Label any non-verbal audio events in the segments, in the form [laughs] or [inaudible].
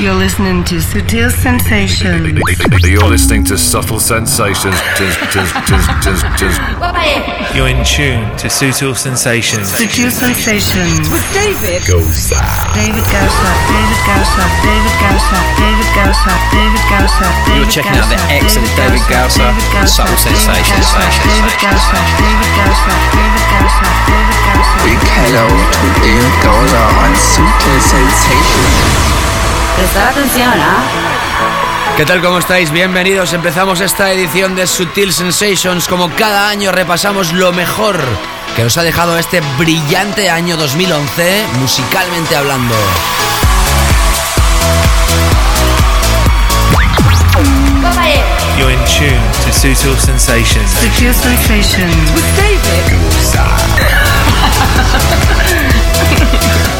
You're listening to Sutil Sensations. You're listening to Subtle Sensations. You're in tune to Sutil Sensations. Sutil Sensations. With David. Goza. David Gausa, David Gausa, David Gausa, David Gausa, David Gausa, You're checking out the excellent David Gausa and Subtle Sensations. David Gausa, David Gausa, David Gausa, David Gausa. Big hello to David Goza on Sutil Sensations. Prestar atención, ¿ah? ¿Qué tal? ¿Cómo estáis? Bienvenidos. Empezamos esta edición de Sutil Sensations. Como cada año repasamos lo mejor que nos ha dejado este brillante año 2011, musicalmente hablando. You're in tune to Sutil Sensations. Sutil Sensations. With David. [laughs]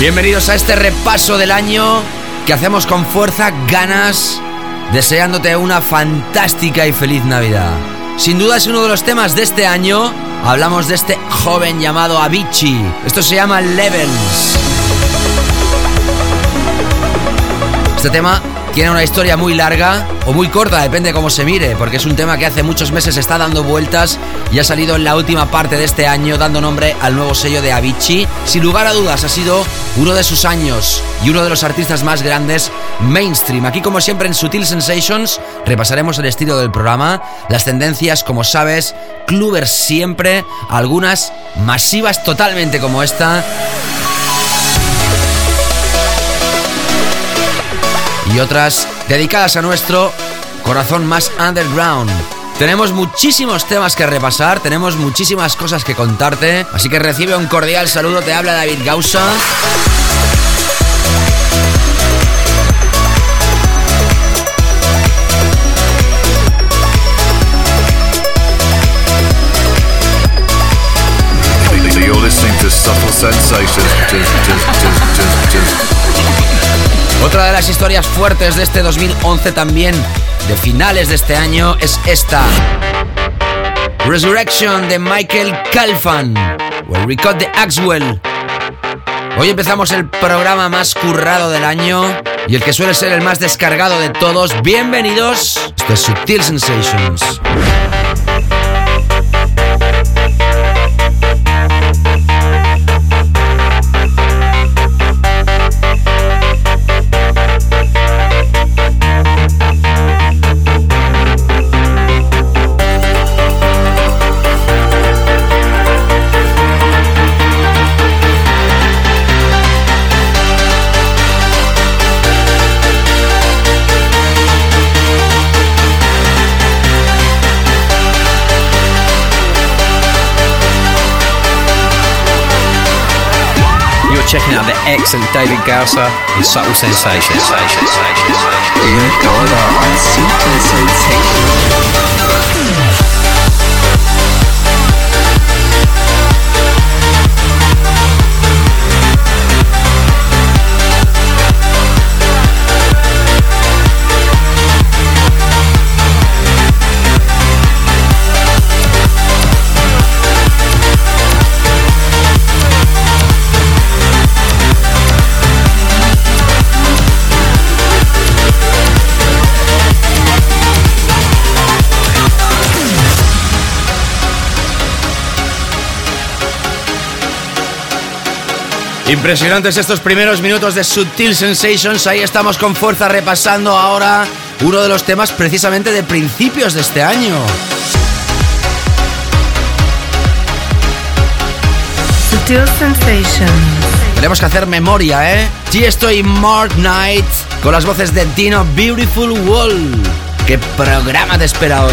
Bienvenidos a este repaso del año que hacemos con fuerza, ganas, deseándote una fantástica y feliz Navidad. Sin duda es uno de los temas de este año. Hablamos de este joven llamado Avicii. Esto se llama Levels. Este tema tiene una historia muy larga o muy corta, depende de cómo se mire, porque es un tema que hace muchos meses está dando vueltas y ha salido en la última parte de este año dando nombre al nuevo sello de Avicii. Sin lugar a dudas ha sido uno de sus años y uno de los artistas más grandes mainstream. Aquí como siempre en Sutil Sensations repasaremos el estilo del programa, las tendencias, como sabes, clubbers siempre, algunas masivas totalmente como esta y otras dedicadas a nuestro corazón más underground. Tenemos muchísimos temas que repasar, tenemos muchísimas cosas que contarte, así que recibe un cordial saludo, te habla David Gausa. Otra de las historias fuertes de este 2011 también, de finales de este año, es esta. Resurrection de Michael Calfan, o We Cut the Axwell. Hoy empezamos el programa más currado del año y el que suele ser el más descargado de todos. Bienvenidos. Esto es Sutil Sensations. Checking out the excellent David Gausa and Subtle Sensations. David Goza on Impresionantes estos primeros minutos de Sutil Sensations. Ahí estamos con fuerza repasando ahora uno de los temas precisamente de principios de este año. Sutil Sensations. Tenemos que hacer memoria, ¿eh? Sí, estoy Mark Knight con las voces de Dino Beautiful Wall. ¿Qué programa te espera hoy?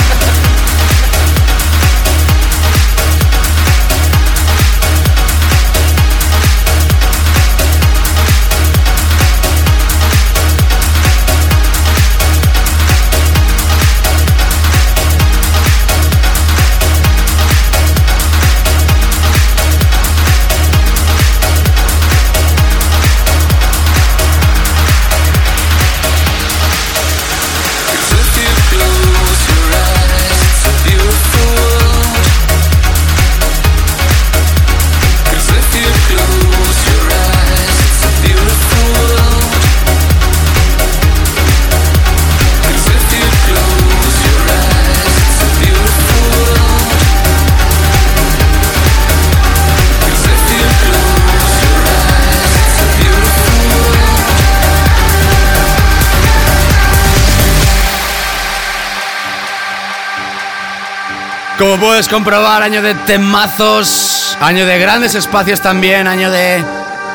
Comprobar, año de temazos, año de grandes espacios también, año de,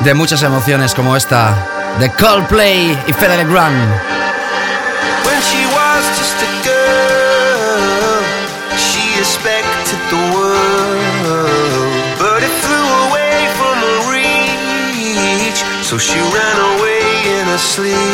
de muchas emociones como esta, de Coldplay y Fede Legrand. When she was just a girl, she expected the world, but it flew away from her reach. So she ran away in her sleep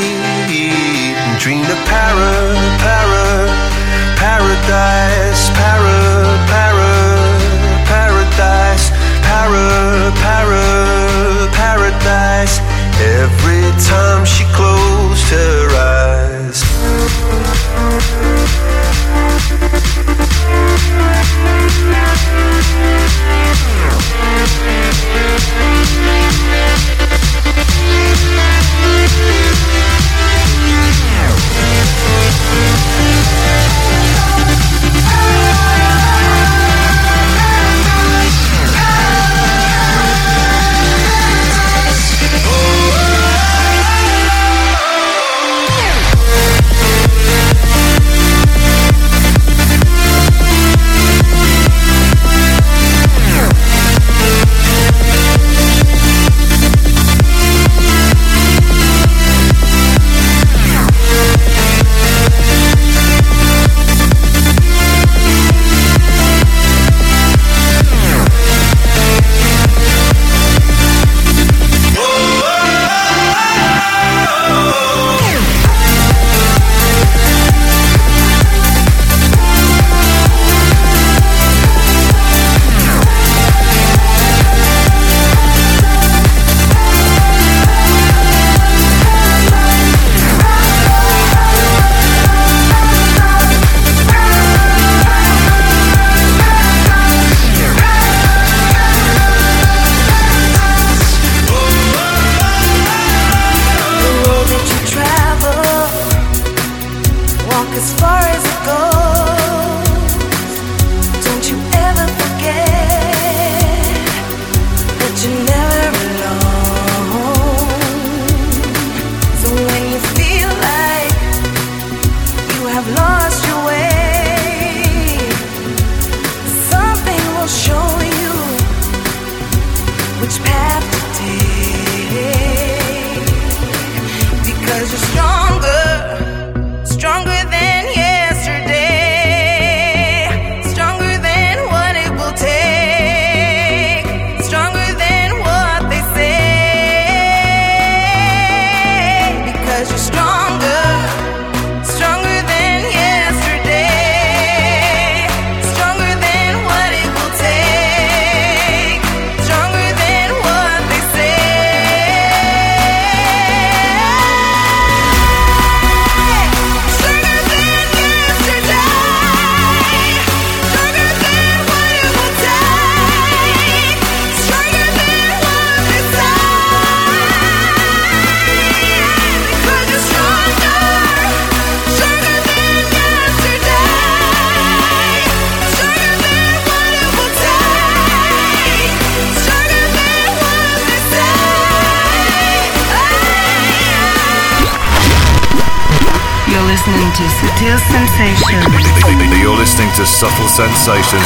Subtle Sensations.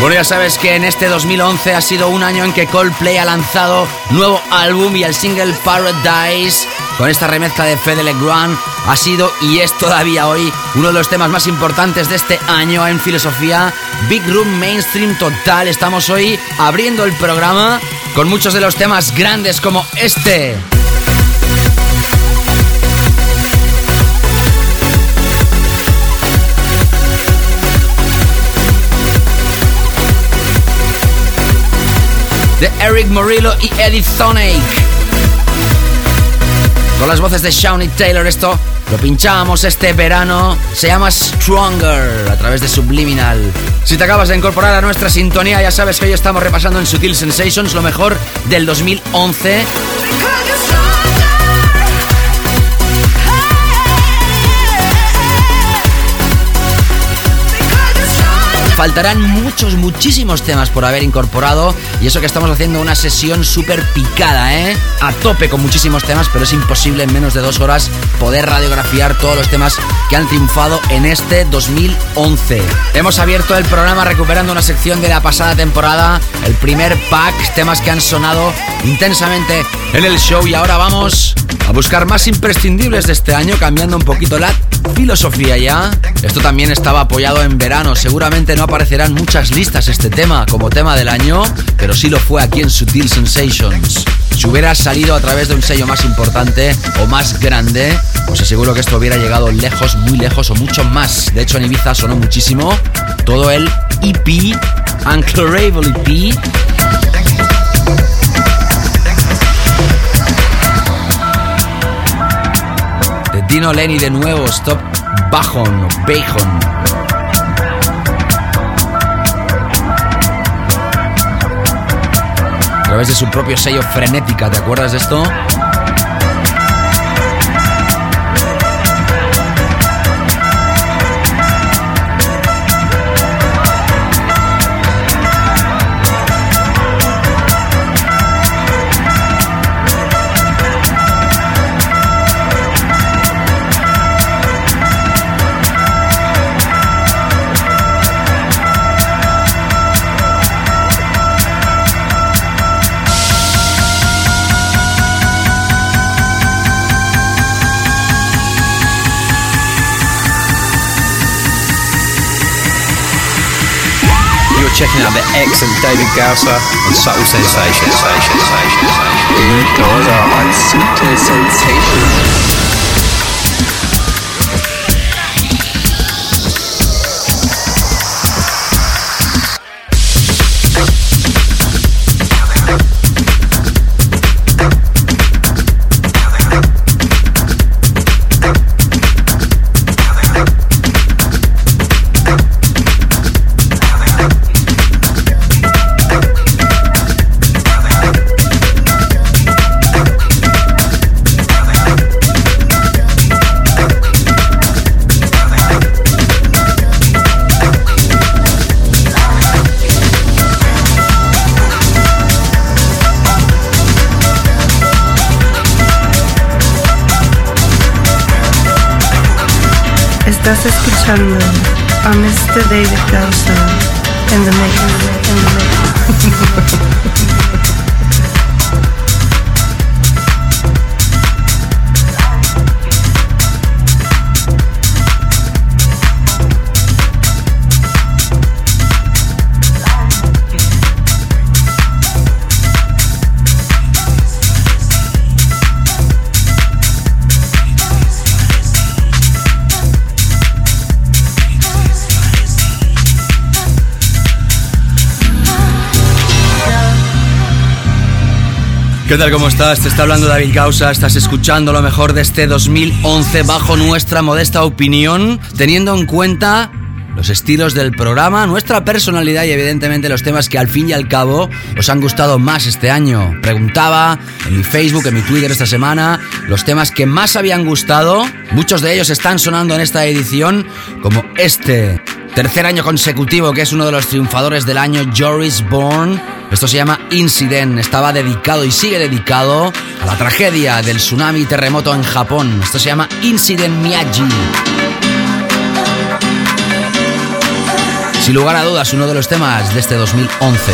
Bueno, ya sabes que en este 2011 ha sido un año en que Coldplay ha lanzado nuevo álbum y el single Paradise con esta remezcla de Fede Legrand ha sido y es todavía hoy uno de los temas más importantes de este año en filosofía. Big Room Mainstream Total. Estamos hoy abriendo el programa con muchos de los temas grandes como este. De Eric Morillo y Eddie Thonake. Con las voces de Shawnee Taylor, esto lo pinchábamos este verano. Se llama Stronger a través de Subliminal. Si te acabas de incorporar a nuestra sintonía, ya sabes que hoy estamos repasando en Sutil Sensations lo mejor del 2011. Faltarán muchos, muchísimos temas por haber incorporado. Y eso que estamos haciendo una sesión súper picada, ¿eh? A tope con muchísimos temas, pero es imposible en menos de dos horas poder radiografiar todos los temas que han triunfado en este 2011. Hemos abierto el programa recuperando una sección de la pasada temporada, el primer pack, temas que han sonado intensamente en el show. Y ahora vamos a buscar más imprescindibles de este año, cambiando un poquito la filosofía ya. Esto también estaba apoyado en verano, seguramente no aparecerán muchas listas este tema como tema del año, pero sí lo fue aquí en Sutil Sensations. Si hubiera salido a través de un sello más importante o más grande, os aseguro que esto hubiera llegado lejos, muy lejos o mucho más. De hecho, en Ibiza sonó muchísimo todo el EP, Unclarable EP. Dino Lenny de nuevo, Stop Bajon Bajon. a través de su propio sello Frenética. ¿Te acuerdas de esto? Checking out the excellent David Gausser on Subtle Sensations. David Gausser on. Subtle Mr. David Gausa en the mix, in the ¿Qué tal? ¿Cómo estás? Te está hablando David Causa, estás escuchando lo mejor de este 2011 bajo nuestra modesta opinión, teniendo en cuenta los estilos del programa, nuestra personalidad y evidentemente los temas que al fin y al cabo os han gustado más este año. Preguntaba en mi Facebook, en mi Twitter esta semana, los temas que más habían gustado. Muchos de ellos están sonando en esta edición, como este Tercer año consecutivo que es uno de los triunfadores del año, Joris Bourne. Esto se llama Incident. Estaba dedicado y sigue dedicado a la tragedia del tsunami terremoto en Japón. Esto se llama Incident Miyagi. Sin lugar a dudas, uno de los temas de este 2011.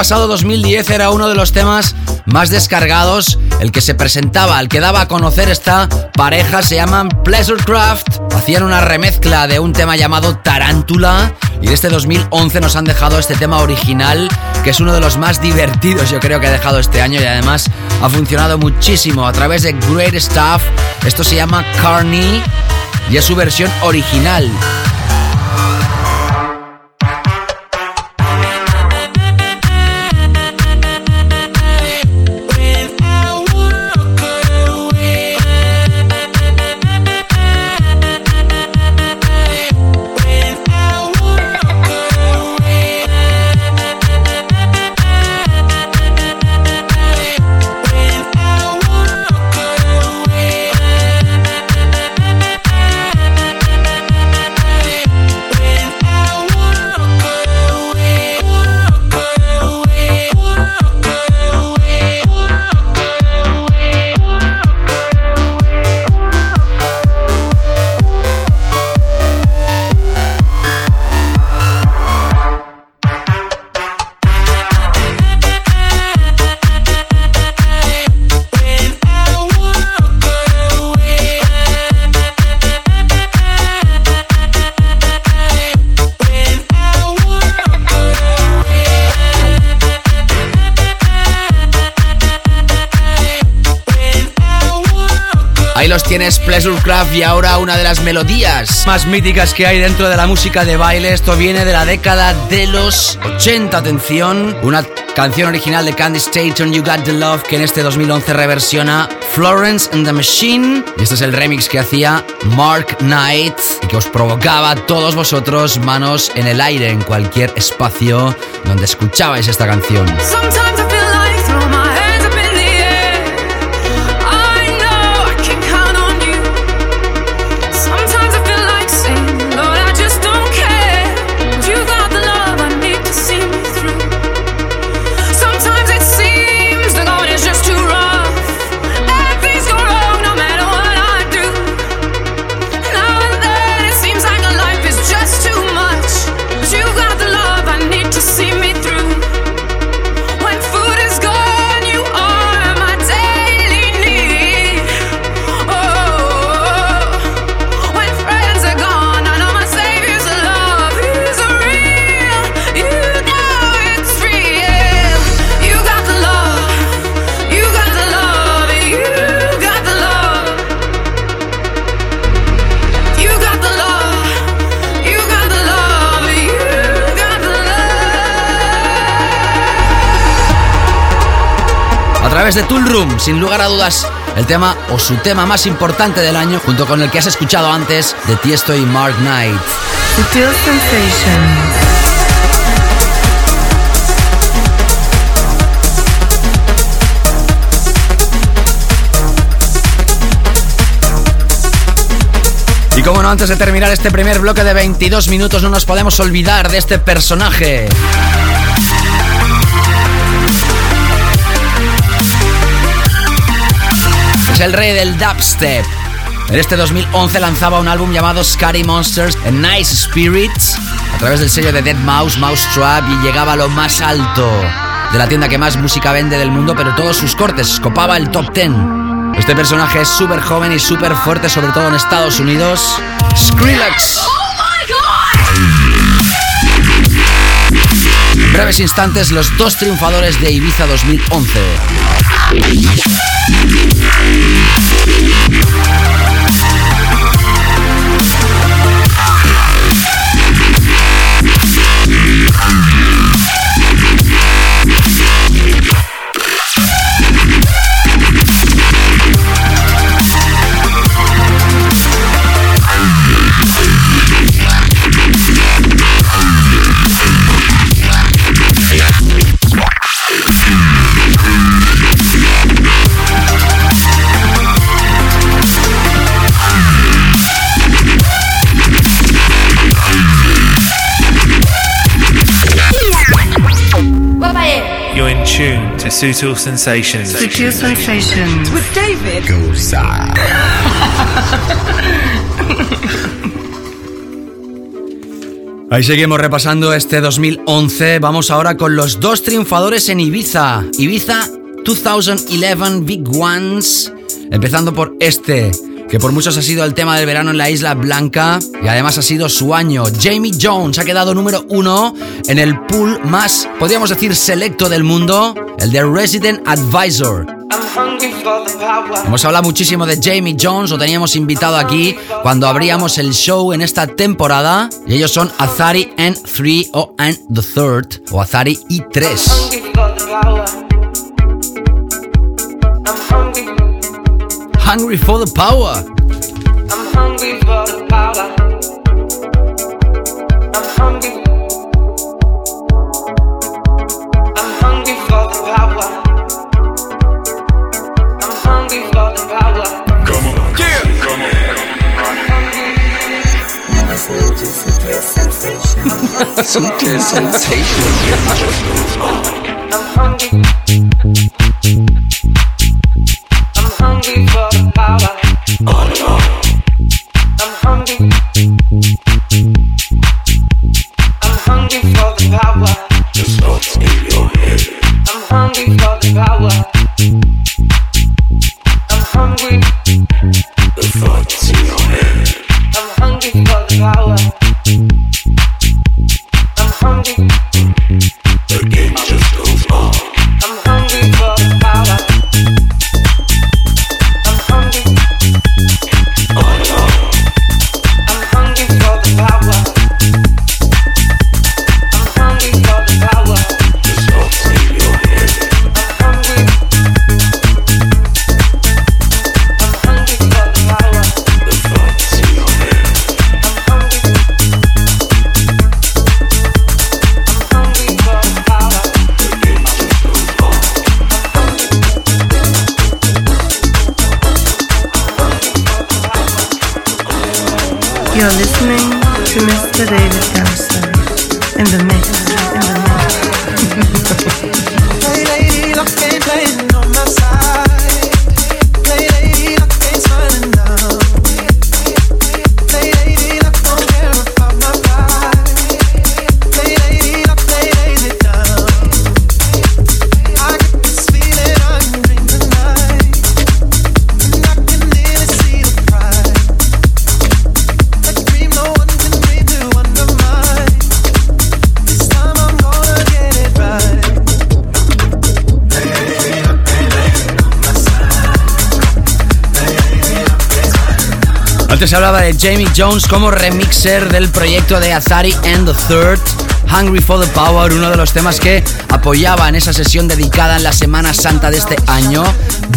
Pasado, 2010, era uno de los temas más descargados, el que se presentaba, el que daba a conocer esta pareja, se llaman Pleasurecraft. Hacían una remezcla de un tema llamado Tarántula y de este 2011 nos han dejado este tema original, que es uno de los más divertidos yo creo que ha dejado este año y además ha funcionado muchísimo a través de Great Stuff. Esto se llama Carney y es su versión original. Pleasurecraft, y ahora una de las melodías más míticas que hay dentro de la música de baile. Esto viene de la década de los 80, atención. Una canción original de Candy Staton, You Got the Love, que en este 2011 reversiona Florence and the Machine. Este es el remix que hacía Mark Knight y que os provocaba a todos vosotros manos en el aire en cualquier espacio donde escuchabais esta canción. De Tool Room, sin lugar a dudas, el tema o su tema más importante del año, junto con el que has escuchado antes de Tiesto y Mark Knight. Sutil Sensations. Y como no, antes de terminar este primer bloque de 22 minutos, no nos podemos olvidar de este personaje. El rey del dubstep. En este 2011 lanzaba un álbum llamado Scary Monsters and Nice Spirits a través del sello de Dead Mouse, Mouse Trap y llegaba a lo más alto de la tienda que más música vende del mundo, pero todos sus cortes copaba el top 10. Este personaje es súper joven y súper fuerte, sobre todo en Estados Unidos. Skrillex. En breves instantes, los dos triunfadores de Ibiza 2011. Yeah. To Sutil Sensations. Sutil Sensations. With David Gosa. [laughs] Ahí seguimos repasando este 2011. Vamos ahora con los dos triunfadores en Ibiza. Ibiza 2011 Big Ones. Empezando por este, que por muchos ha sido el tema del verano en la Isla Blanca y además ha sido su año. Jamie Jones ha quedado número uno en el pool más, podríamos decir, selecto del mundo, el de Resident Advisor. Hemos hablado muchísimo de Jamie Jones, lo teníamos invitado aquí cuando abríamos el show en esta temporada. Y ellos son Azari and 3 o and the Third o Azari y 3. Hungry for the power. I'm hungry for the power. I'm hungry. On. Sutil Sensations. I'm hungry. Jamie Jones como remixer del proyecto de Azari and the Third, Hungry for the Power, uno de los temas que apoyaba en esa sesión dedicada en la Semana Santa de este año.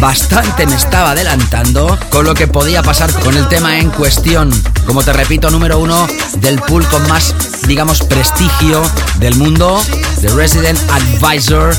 Bastante me estaba adelantando con lo que podía pasar con el tema en cuestión. Como te repito, número uno del pool con más, digamos, prestigio del mundo, The Resident Advisor.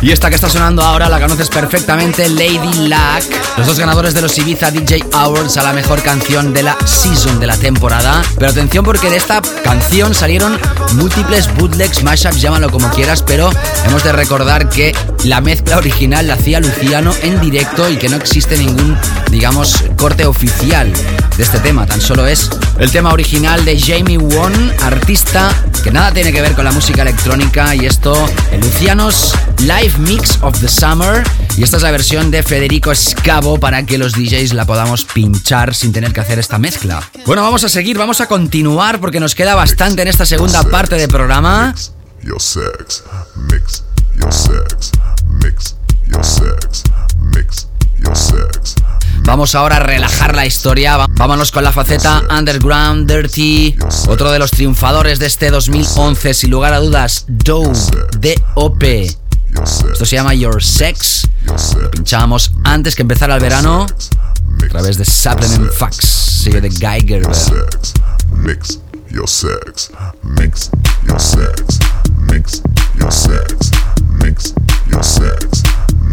Y esta que está sonando ahora la conoces perfectamente, Lady Luck. Los dos ganadores de los Ibiza DJ Awards a la mejor canción de la season de la temporada. Pero atención porque de esta canción salieron múltiples bootlegs, mashups, llámalo como quieras, pero hemos de recordar que la mezcla original la hacía Luciano en directo y que no existe ningún, digamos, corte oficial de este tema. Tan solo es el tema original de Jamie Won, artista que nada tiene que ver con la música electrónica y esto, el Lucianos Live Mix of the Summer. Y esta es la versión de Federico Scavo para que los DJs la podamos pinchar sin tener que hacer esta mezcla. Bueno, vamos a seguir, vamos a continuar porque nos queda bastante en esta segunda parte del programa. Sex, mix sex, mix sex, mix. Vamos ahora a relajar la historia. Vámonos con la faceta Underground Dirty. Otro de los triunfadores de este 2011, sin lugar a dudas, Dove, D.O.P. Esto se llama Your Sex. Lo pinchábamos antes que empezara el verano a través de Supplement Facts, sello de Geiger. Mix your sex, mix your sex, mix your sex, mix your sex,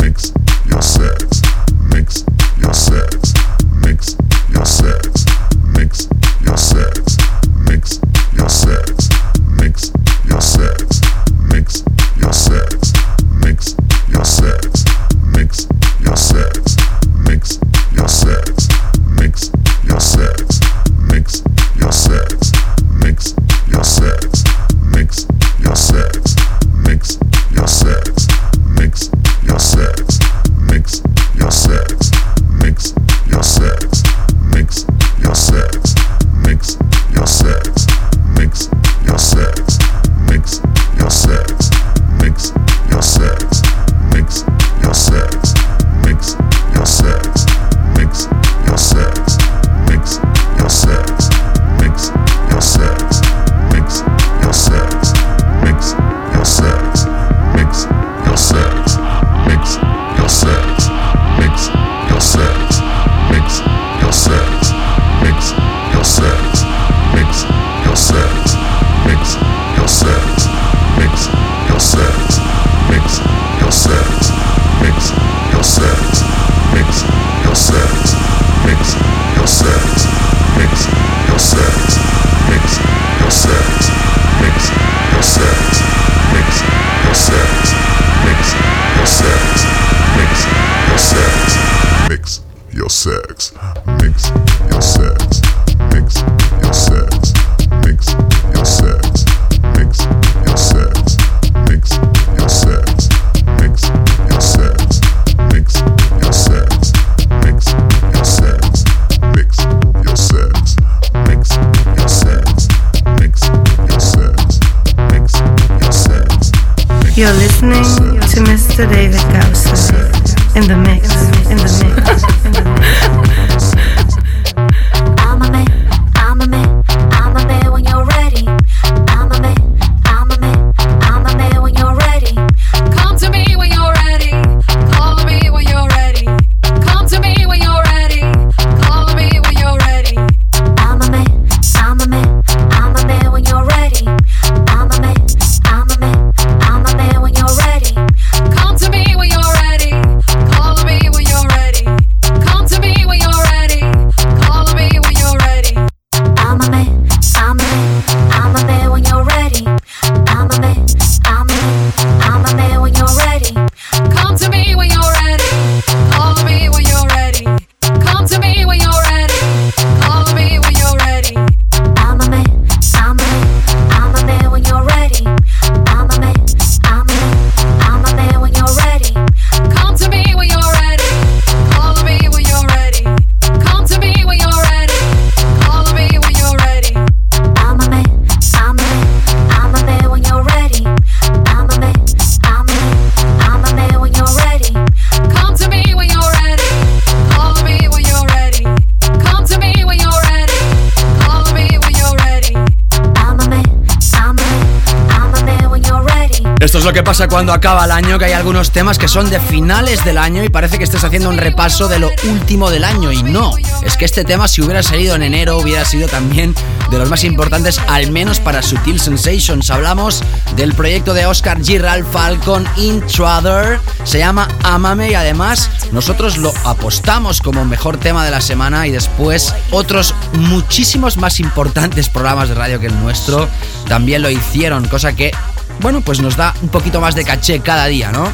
mix your sex, mix your sex, mix your sex, mix your sex, Mr. David Gausser cuando acaba el año, que hay algunos temas que son de finales del año y parece que estés haciendo un repaso de lo último del año. Y no, es que este tema si hubiera salido en enero hubiera sido también de los más importantes, al menos para Sutil Sensations. Hablamos del proyecto de Oscar Giral Falcon Intruder, se llama Amame y además nosotros lo apostamos como mejor tema de la semana y después otros muchísimos más importantes programas de radio que el nuestro también lo hicieron, cosa que bueno, pues nos da un poquito más de caché cada día, ¿no?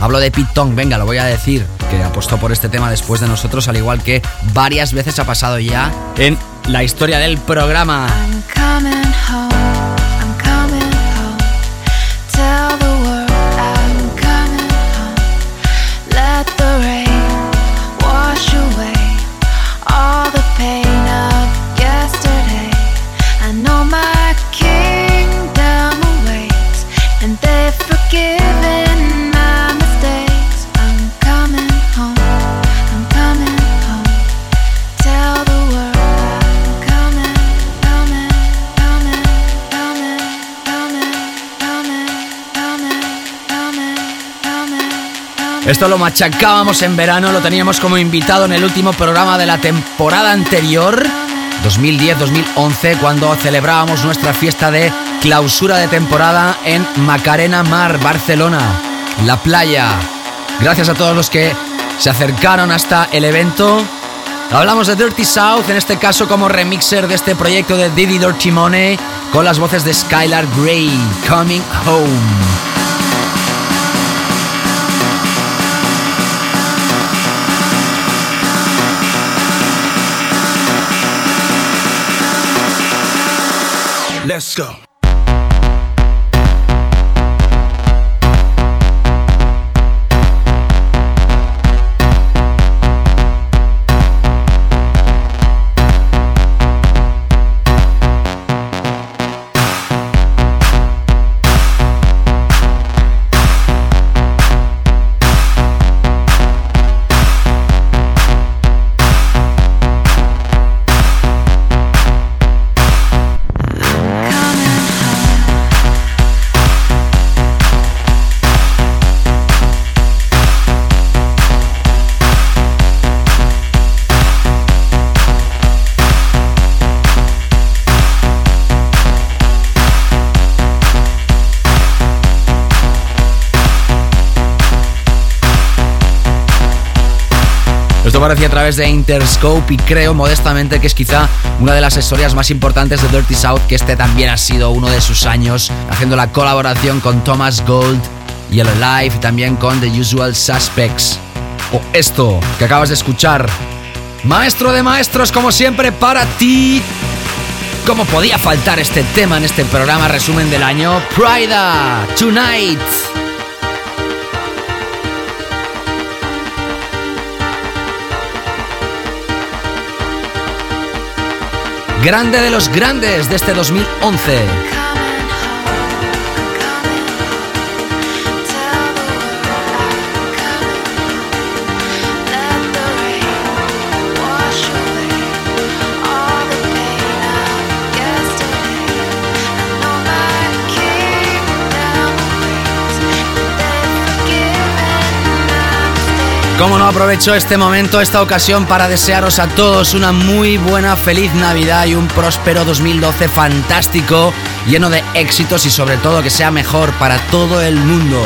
Hablo de Pete Tong, venga, lo voy a decir, que apostó por este tema después de nosotros, al igual que varias veces ha pasado ya en la historia del programa. Esto lo machacábamos en verano, lo teníamos como invitado en el último programa de la temporada anterior, 2010-2011, cuando celebrábamos nuestra fiesta de clausura de temporada en Macarena Mar, Barcelona, la playa. Gracias a todos los que se acercaron hasta el evento. Hablamos de Dirty South, en este caso como remixer de este proyecto de Diddy Dirty Money, con las voces de Skylar Grey, Coming Home. Let's go. Aparecía a través de Interscope y creo modestamente que es quizá una de las historias más importantes de Dirty South, que este también ha sido uno de sus años, haciendo la colaboración con Thomas Gold, Yellow Life y también con The Usual Suspects. O esto que acabas de escuchar. Maestro de maestros, como siempre, para ti. ¿Cómo podía faltar este tema en este programa resumen del año? Prida, Tonight. Grande de los grandes de este 2011. Como no aprovecho este momento, esta ocasión para desearos a todos una muy buena, feliz Navidad y un próspero 2012 fantástico, lleno de éxitos y sobre todo que sea mejor para todo el mundo.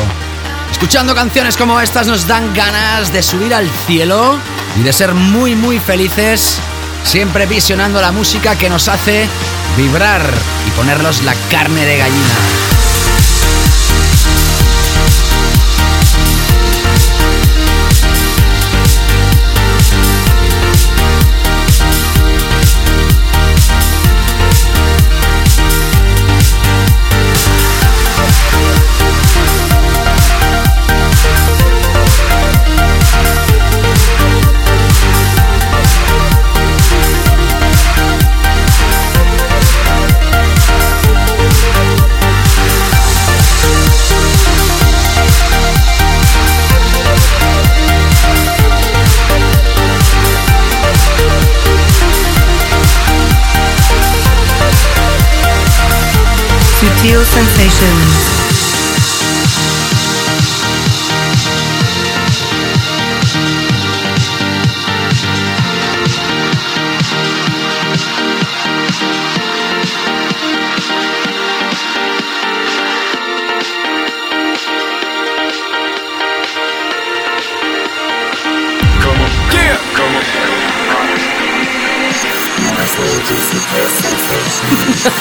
Escuchando canciones como estas nos dan ganas de subir al cielo y de ser muy muy felices, siempre visionando la música que nos hace vibrar y ponernos la carne de gallina. Feel Sensations.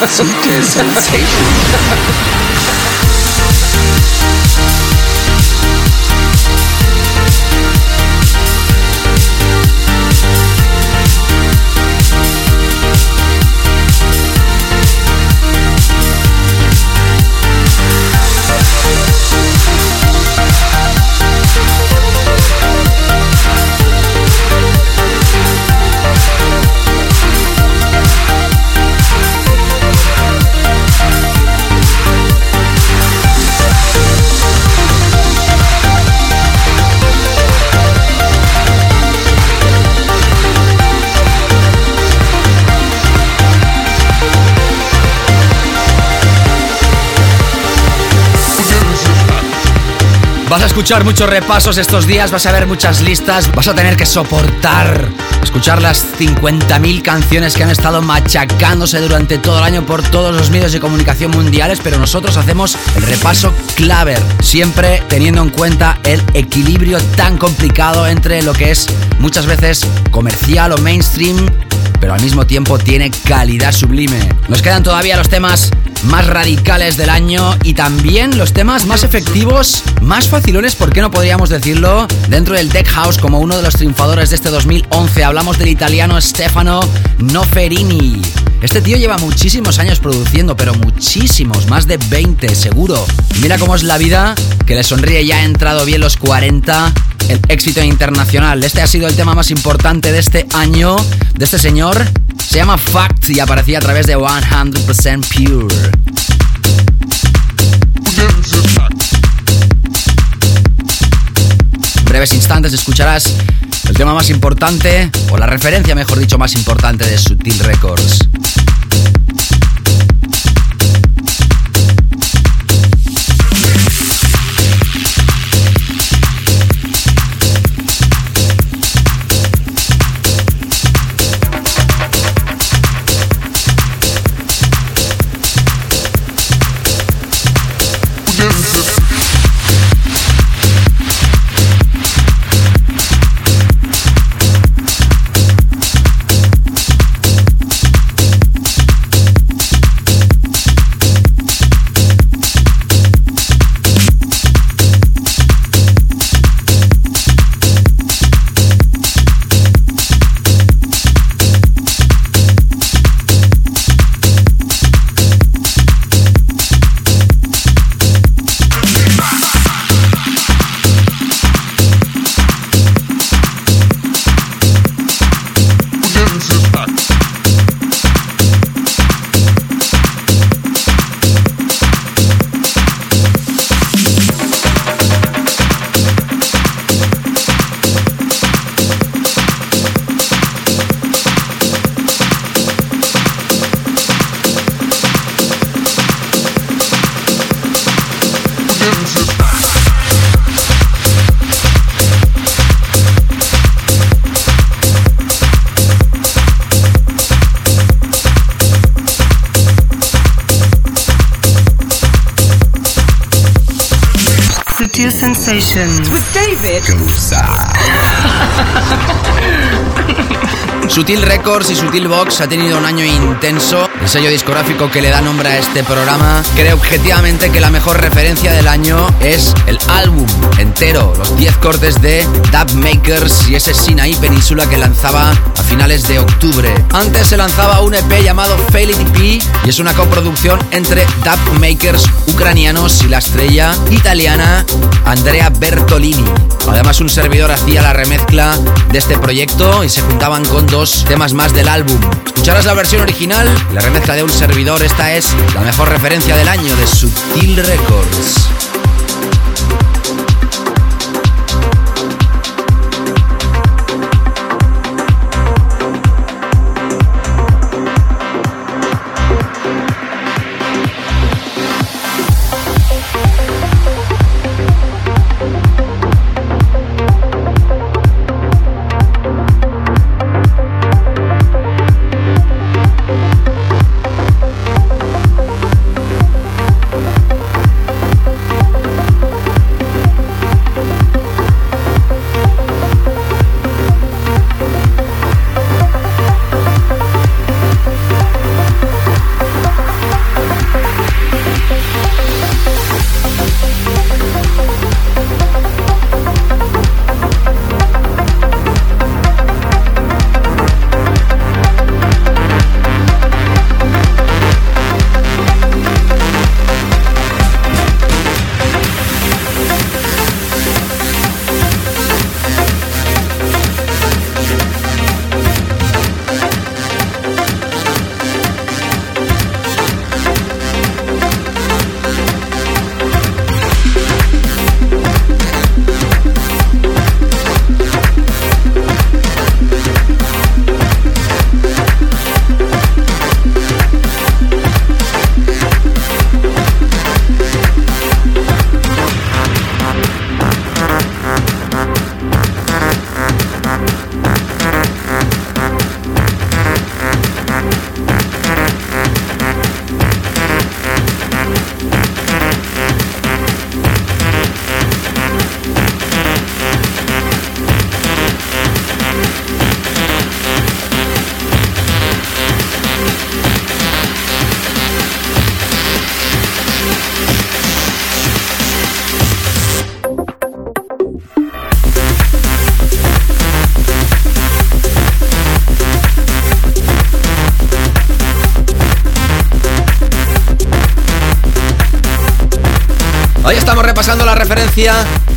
Sutil Sensations. [laughs] Vas escuchar muchos repasos estos días, vas a ver muchas listas, vas a tener que soportar escuchar las 50.000 canciones que han estado machacándose durante todo el año por todos los medios de comunicación mundiales, pero nosotros hacemos el repaso claver, siempre teniendo en cuenta el equilibrio tan complicado entre lo que es muchas veces comercial o mainstream pero al mismo tiempo tiene calidad sublime. Nos quedan todavía los temas más radicales del año y también los temas más efectivos, más facilones, ¿por qué no podríamos decirlo? Dentro del Tech House como uno de los triunfadores de este 2011 hablamos del italiano Stefano Noferini. Este tío lleva muchísimos años produciendo, pero muchísimos, más de 20 seguro. Mira cómo es la vida, que le sonríe ya ha entrado bien los 40 el éxito internacional. Este ha sido el tema más importante de este año, de este señor. Se llama Fact y aparecía a través de 100% Pure. En breves instantes escucharás el tema más importante, o la referencia, mejor dicho, más importante de Sutil Records. Sutil Sensations. With David [laughs] Sutil Records y Sutil Box ha tenido un año intenso. El sello discográfico que le da nombre a este programa cree objetivamente que la mejor referencia del año es el álbum entero, los 10 cortes de Dub Makers y ese Sinaí Península que lanzaba a finales de octubre. Antes se lanzaba un EP llamado Fail EP y es una coproducción entre Dub Makers ucranianos y la estrella italiana Andrea Bertolini. Además un servidor hacía la remezcla de este proyecto y se juntaban con dos temas más del álbum. Escucharás la versión original, la remezcla de un servidor, esta es la mejor referencia del año de Sutil Records.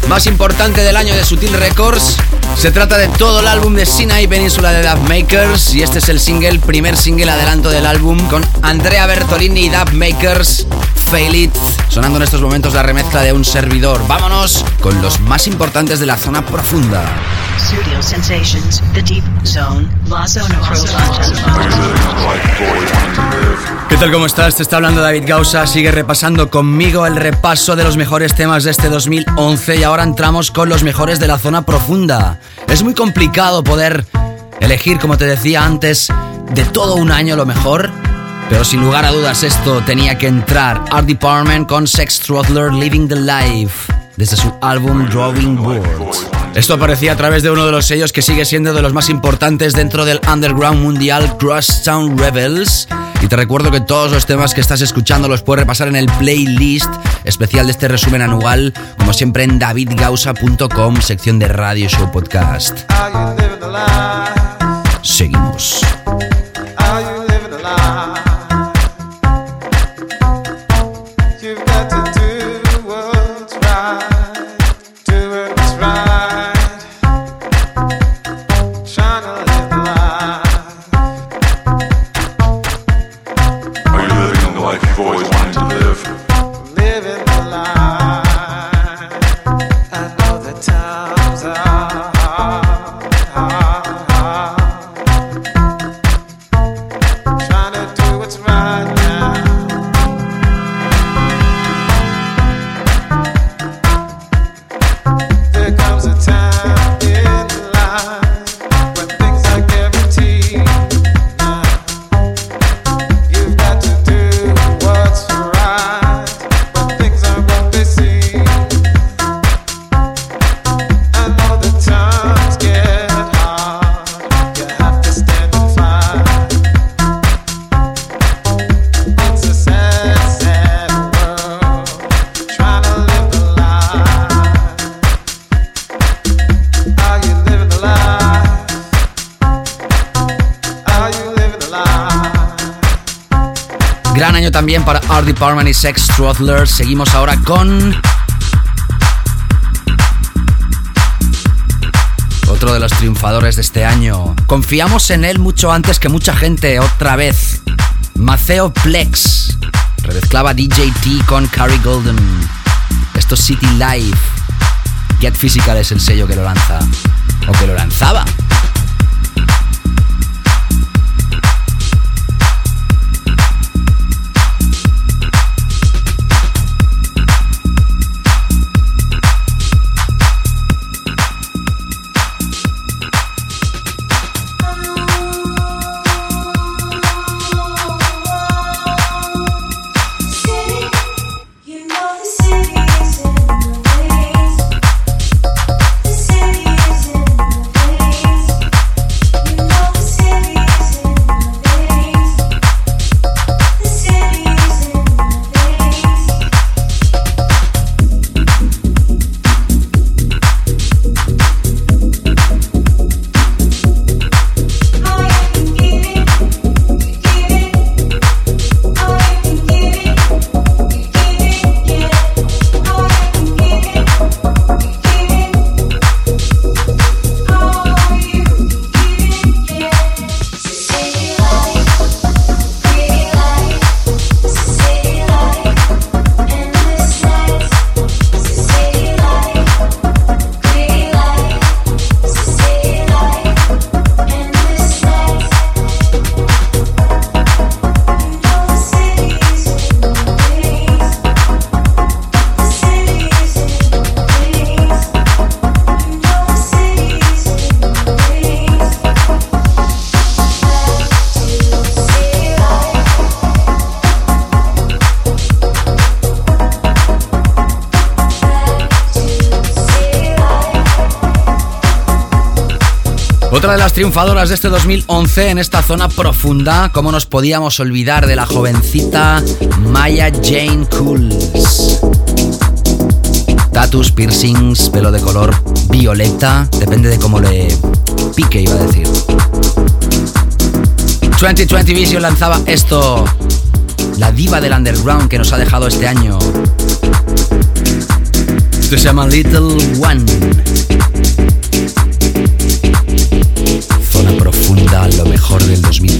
Más importante del año de Sutil Records. Se trata de todo el álbum de Sinai Península de Dub Makers y este es el single, primer single adelanto del álbum con Andrea Bertolini y Dub Makers. Fail It, sonando en estos momentos la remezcla de un servidor. Vámonos con los más importantes de la zona profunda. Studio Sensations, The Deep Zone, La Zona ¿Qué tal? ¿Cómo estás? Te está hablando David Gausa. Sigue repasando conmigo el repaso de los mejores temas de este 2011 y ahora entramos con los mejores de la zona profunda. Es muy complicado poder elegir, como te decía antes, de todo un año lo mejor. Pero sin lugar a dudas esto tenía que entrar. Art Department con Sex Throttler Living the Life desde su álbum Drawing Boards. Esto aparecía a través de uno de los sellos que sigue siendo de los más importantes dentro del underground mundial, Crosstown Rebels. Y te recuerdo que todos los temas que estás escuchando los puedes repasar en el playlist especial de este resumen anual, como siempre en davidgausa.com, sección de Radio Show Podcast. Seguimos. También para Art Department y Sex Throttler. Seguimos ahora con. Otro de los triunfadores de este año. Confiamos en él mucho antes que mucha gente, otra vez. Maceo Plex. Remezclaba DJ T con Carrie Golden. Esto es City Life. Get Physical es el sello que lo lanza. O que lo lanzaba. Las triunfadoras de este 2011 en esta zona profunda, ¿cómo nos podíamos olvidar de la jovencita Maya Jane Cools? Tatus, piercings, pelo de color violeta, depende de cómo le pique, iba a decir. 2020 Vision lanzaba esto, la diva del underground que nos ha dejado este año. Se llama Little One. Del 2011.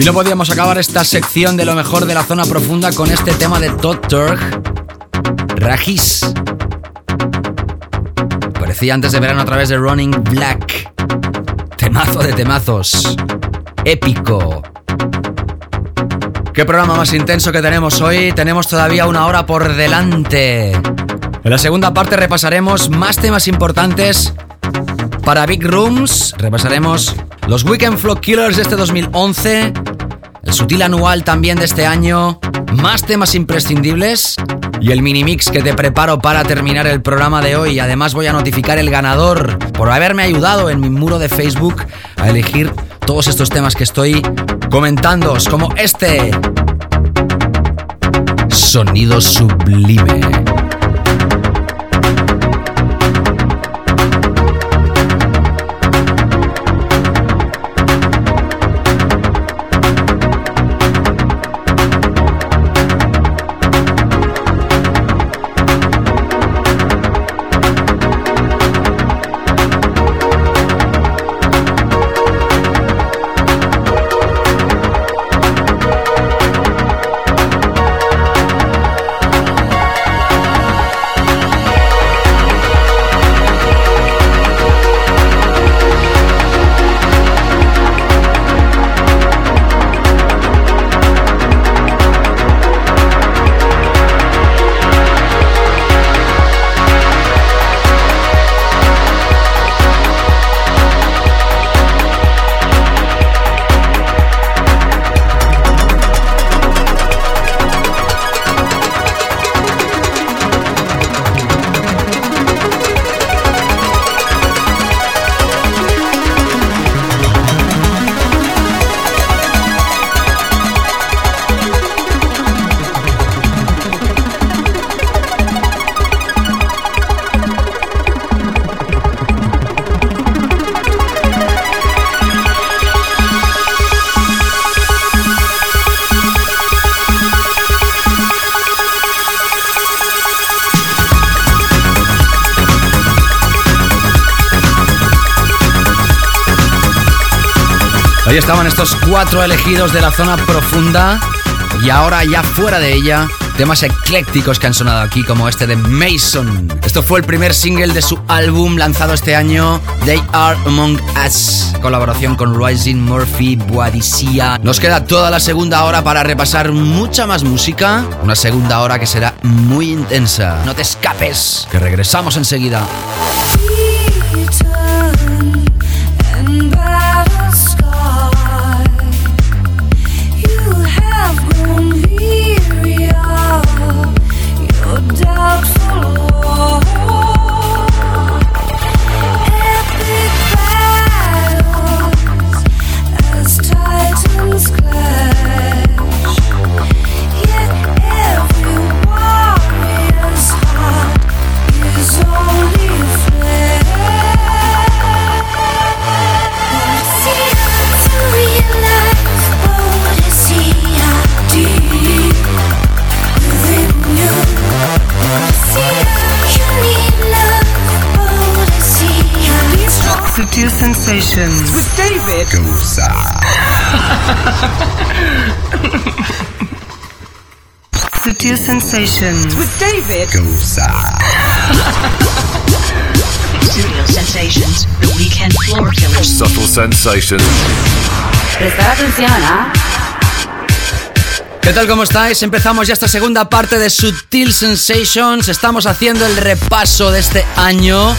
Y no podíamos acabar esta sección de lo mejor de la zona profunda con este tema de Todd Turk, Rajis. Aparecía antes de verano a través de Running Black. Temazo de temazos. Épico. ¿Qué programa más intenso que tenemos hoy? Tenemos todavía una hora por delante. En la segunda parte repasaremos más temas importantes para Big Rooms. Repasaremos los Weekend Flow Killers de este 2011. Sutil anual también de este año. Más temas imprescindibles. Y el mini mix que te preparo para terminar el programa de hoy. Además voy a notificar el ganador por haberme ayudado en mi muro de Facebook a elegir todos estos temas que estoy comentando, como este. Sonido sublime. Cuatro elegidos de la zona profunda y ahora ya fuera de ella, temas eclécticos que han sonado aquí como este de Mason. Esto fue el primer single de su álbum lanzado este año, They Are Among Us, colaboración con Rising Murphy, Boadicea. Nos queda toda la segunda hora para repasar mucha más música, una segunda hora que será muy intensa. No te escapes, que regresamos enseguida. Sensations. With David Gosa. Studio Sensations, The Weekend Floor Killers. Subtle sensations. Prestar atención, ¿ah? ¿Qué tal? ¿Cómo estáis? Empezamos ya esta segunda parte de Sutil Sensations. Estamos haciendo el repaso de este año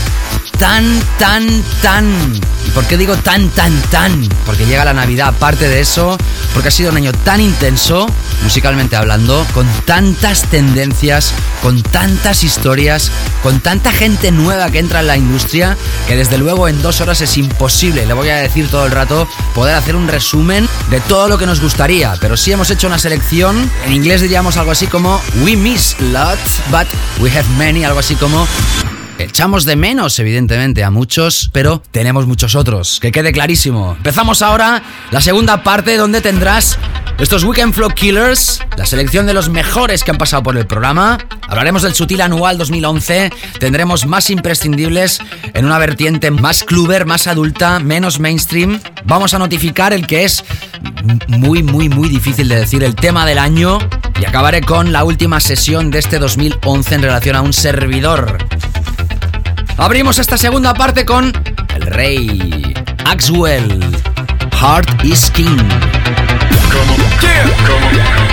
tan, tan, tan. ¿Y por qué digo tan, tan, tan? Porque llega la Navidad, aparte de eso, porque ha sido un año tan intenso, musicalmente hablando, con tantas tendencias, con tantas historias, con tanta gente nueva que entra en la industria, que desde luego en dos horas es imposible, le voy a decir todo el rato, poder hacer un resumen de todo lo que nos gustaría. Pero sí hemos hecho una selección, en inglés diríamos algo así como We miss lots, but we have many, algo así como Echamos de menos, evidentemente, a muchos, pero tenemos muchos otros. Que quede clarísimo. Empezamos ahora la segunda parte donde tendrás estos Weekend Flow Killers, la selección de los mejores que han pasado por el programa. Hablaremos del Sutil Anual 2011. Tendremos más imprescindibles en una vertiente más cluber, más adulta, menos mainstream. Vamos a notificar el que es muy, muy, muy difícil de decir el tema del año. Y acabaré con la última sesión de este 2011 en relación a un servidor. Abrimos esta segunda parte con el rey Axwell. Heart is King.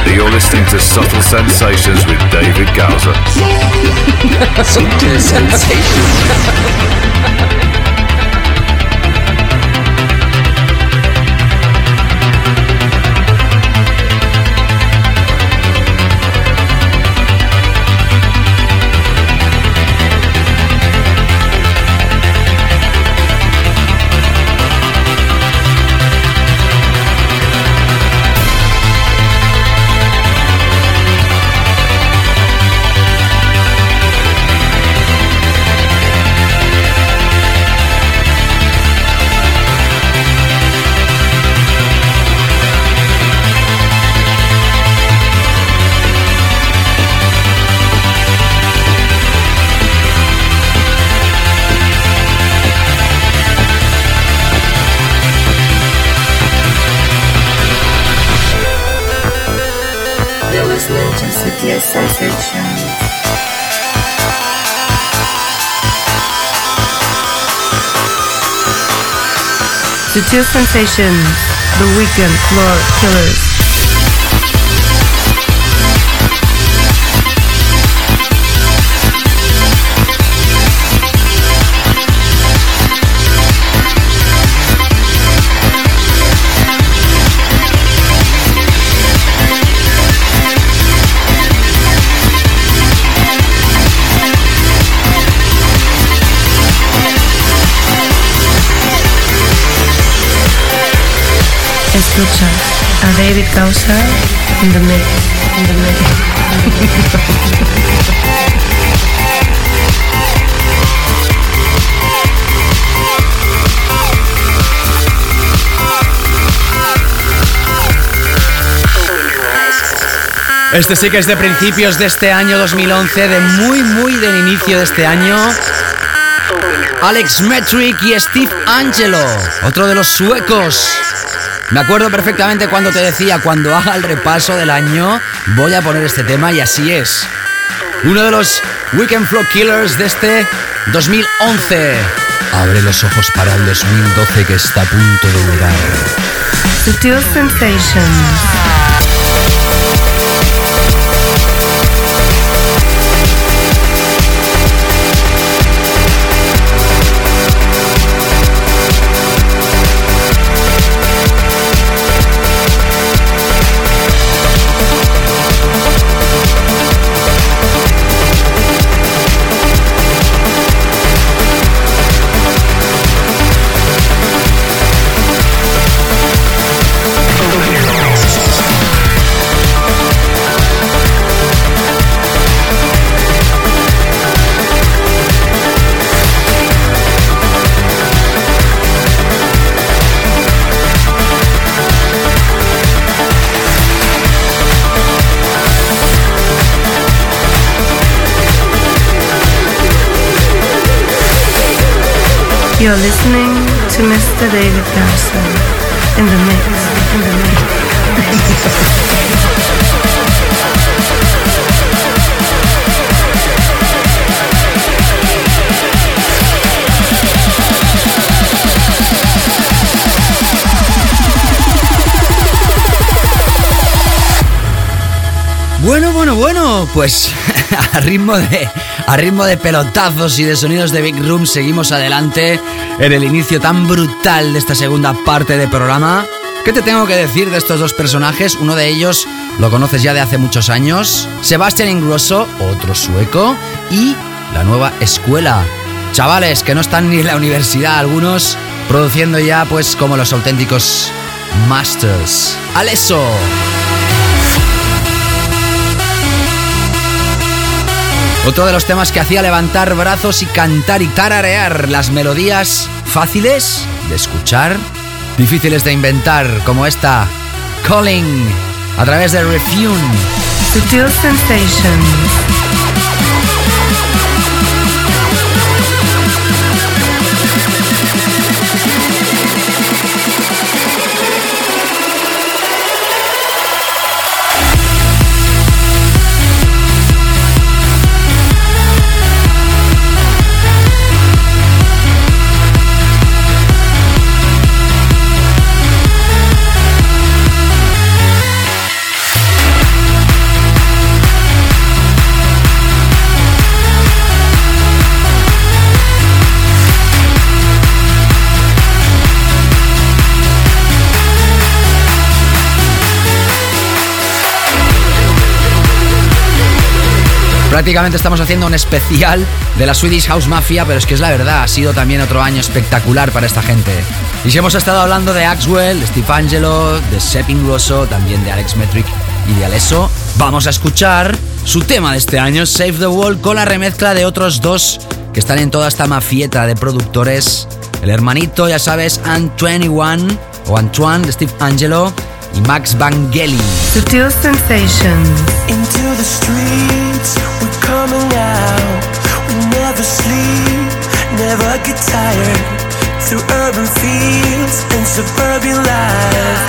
You're listening to Subtle Sensations with David Gowser. [laughs] Subtle sensations. Sensations. Sutil Sensations, The Weekend Floor Killers. A David mix, in the mix. Este sí que es de principios de este año 2011, de muy, muy del inicio de este año. Alex Metric y Steve Angelo, otro de los suecos. Me acuerdo perfectamente cuando te decía, cuando haga el repaso del año, voy a poner este tema y así es. Uno de los Weekend Flow Killers de este 2011. Abre los ojos para el 2012 que está a punto de llegar. Sutil Sensations. Bueno, bueno, bueno, pues [laughs] a ritmo de a ritmo de pelotazos y de sonidos de Big Room seguimos adelante en el inicio tan brutal de esta segunda parte del programa. ¿Qué te tengo que decir de estos dos personajes? Uno de ellos lo conoces ya de hace muchos años, Sebastián Ingrosso, otro sueco, y la nueva escuela. Chavales que no están ni en la universidad, algunos produciendo ya pues como los auténticos masters. ¡Aleso! Otro de los temas que hacía levantar brazos y cantar y tararear las melodías fáciles de escuchar, difíciles de inventar, como esta Calling a través de Refune. Prácticamente estamos haciendo un especial de la Swedish House Mafia, pero es que es la verdad, ha sido también otro año espectacular para esta gente. Y si hemos estado hablando de Axwell, de Steve Angelo, de Sepping Grosso, también de Alex Metric y de Alesso, vamos a escuchar su tema de este año, Save the World, con la remezcla de otros dos que están en toda esta mafieta de productores. El hermanito, ya sabes, Ant21 o Antoine de Steve Angelo y Max Vangeli. Sutil Sensations. Into the streets, we're coming out. We never sleep, never get tired. Through urban fields and suburban life.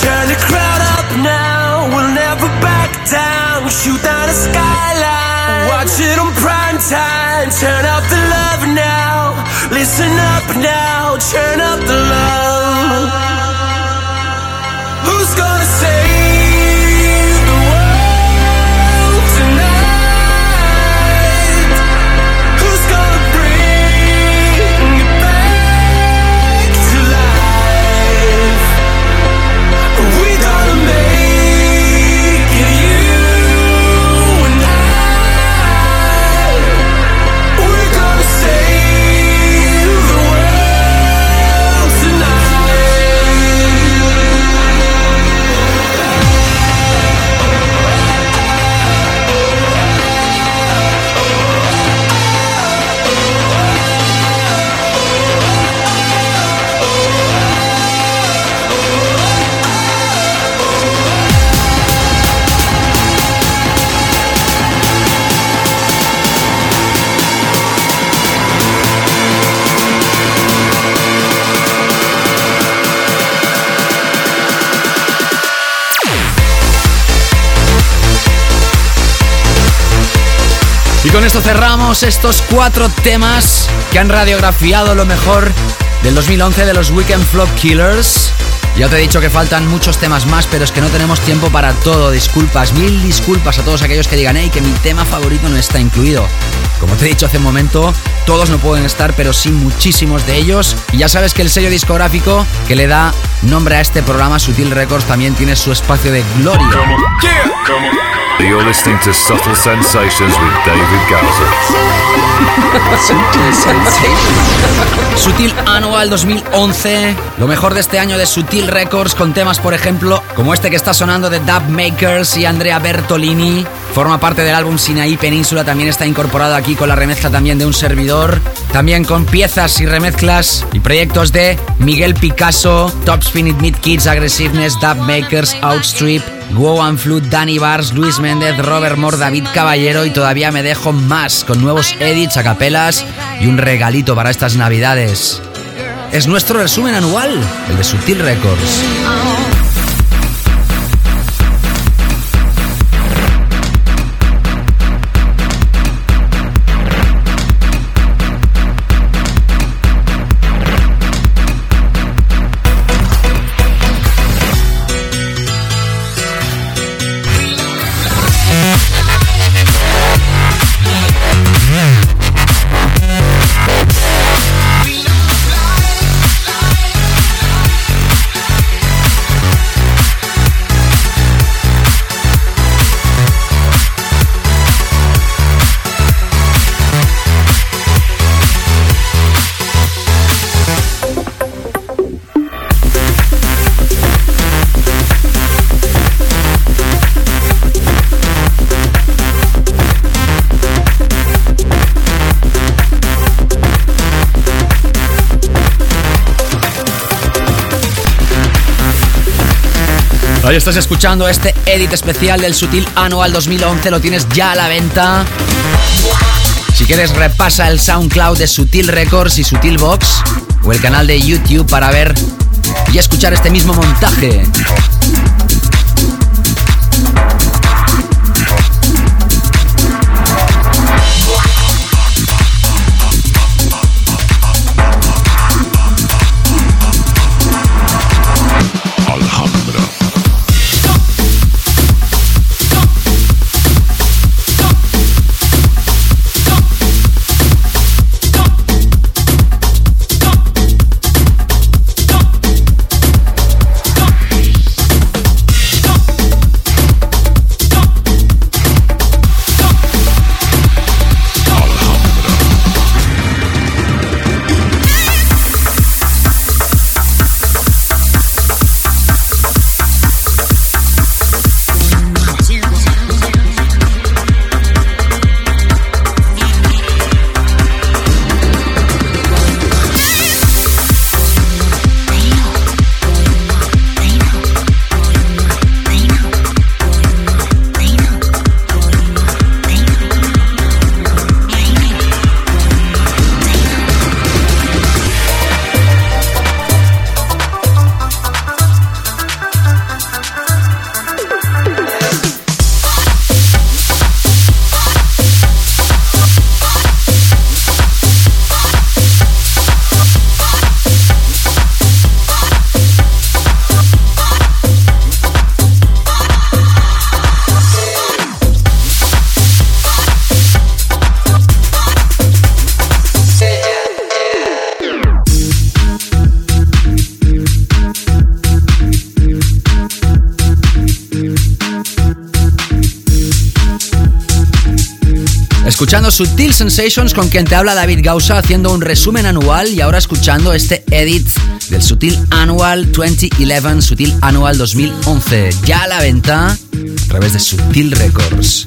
Turn the crowd up now, we'll never back down. Shoot down the skyline, watch it on prime time. Turn up the love now, listen up now, turn up the love. Who's gonna save Y con esto cerramos estos cuatro temas que han radiografiado lo mejor del 2011 de los Weekend Flop Killers. Ya te he dicho que faltan muchos temas más, pero es que no tenemos tiempo para todo. Disculpas, mil disculpas a todos aquellos que digan, hey, que mi tema favorito no está incluido. Como te he dicho hace un momento, todos no pueden estar, pero sí muchísimos de ellos. Y ya sabes que el sello discográfico que le da nombre a este programa, Sutil Records, también tiene su espacio de gloria. You're listening to Subtle Sensations with David. Sutil Anual 2011, lo mejor de este año de Sutil Records con temas, por ejemplo, como este que está sonando de Dub Makers y Andrea Bertolini. Forma parte del álbum Sinaí Península, también está incorporado aquí con la remezcla también de un servidor. También con piezas y remezclas y proyectos de Miguel Picasso, Top Spin It Meet Kids, Aggressiveness, Dub Makers, Outstrip, Wow and Flute, Danny Bars, Luis Méndez, Robert Moore, David Caballero y todavía me dejo más con nuevos edits, acapelas y un regalito para estas navidades. Es nuestro resumen anual, el de Sutil Records. Hoy estás escuchando este edit especial del Sutil Anual 2011, lo tienes ya a la venta. Si quieres repasa el SoundCloud de Sutil Records y Sutil Box o el canal de YouTube para ver y escuchar este mismo montaje. Escuchando Sutil Sensations con quien te habla David Gausa haciendo un resumen anual y ahora escuchando este edit del Sutil Annual 2011, Sutil Annual 2011, ya a la venta a través de Sutil Records.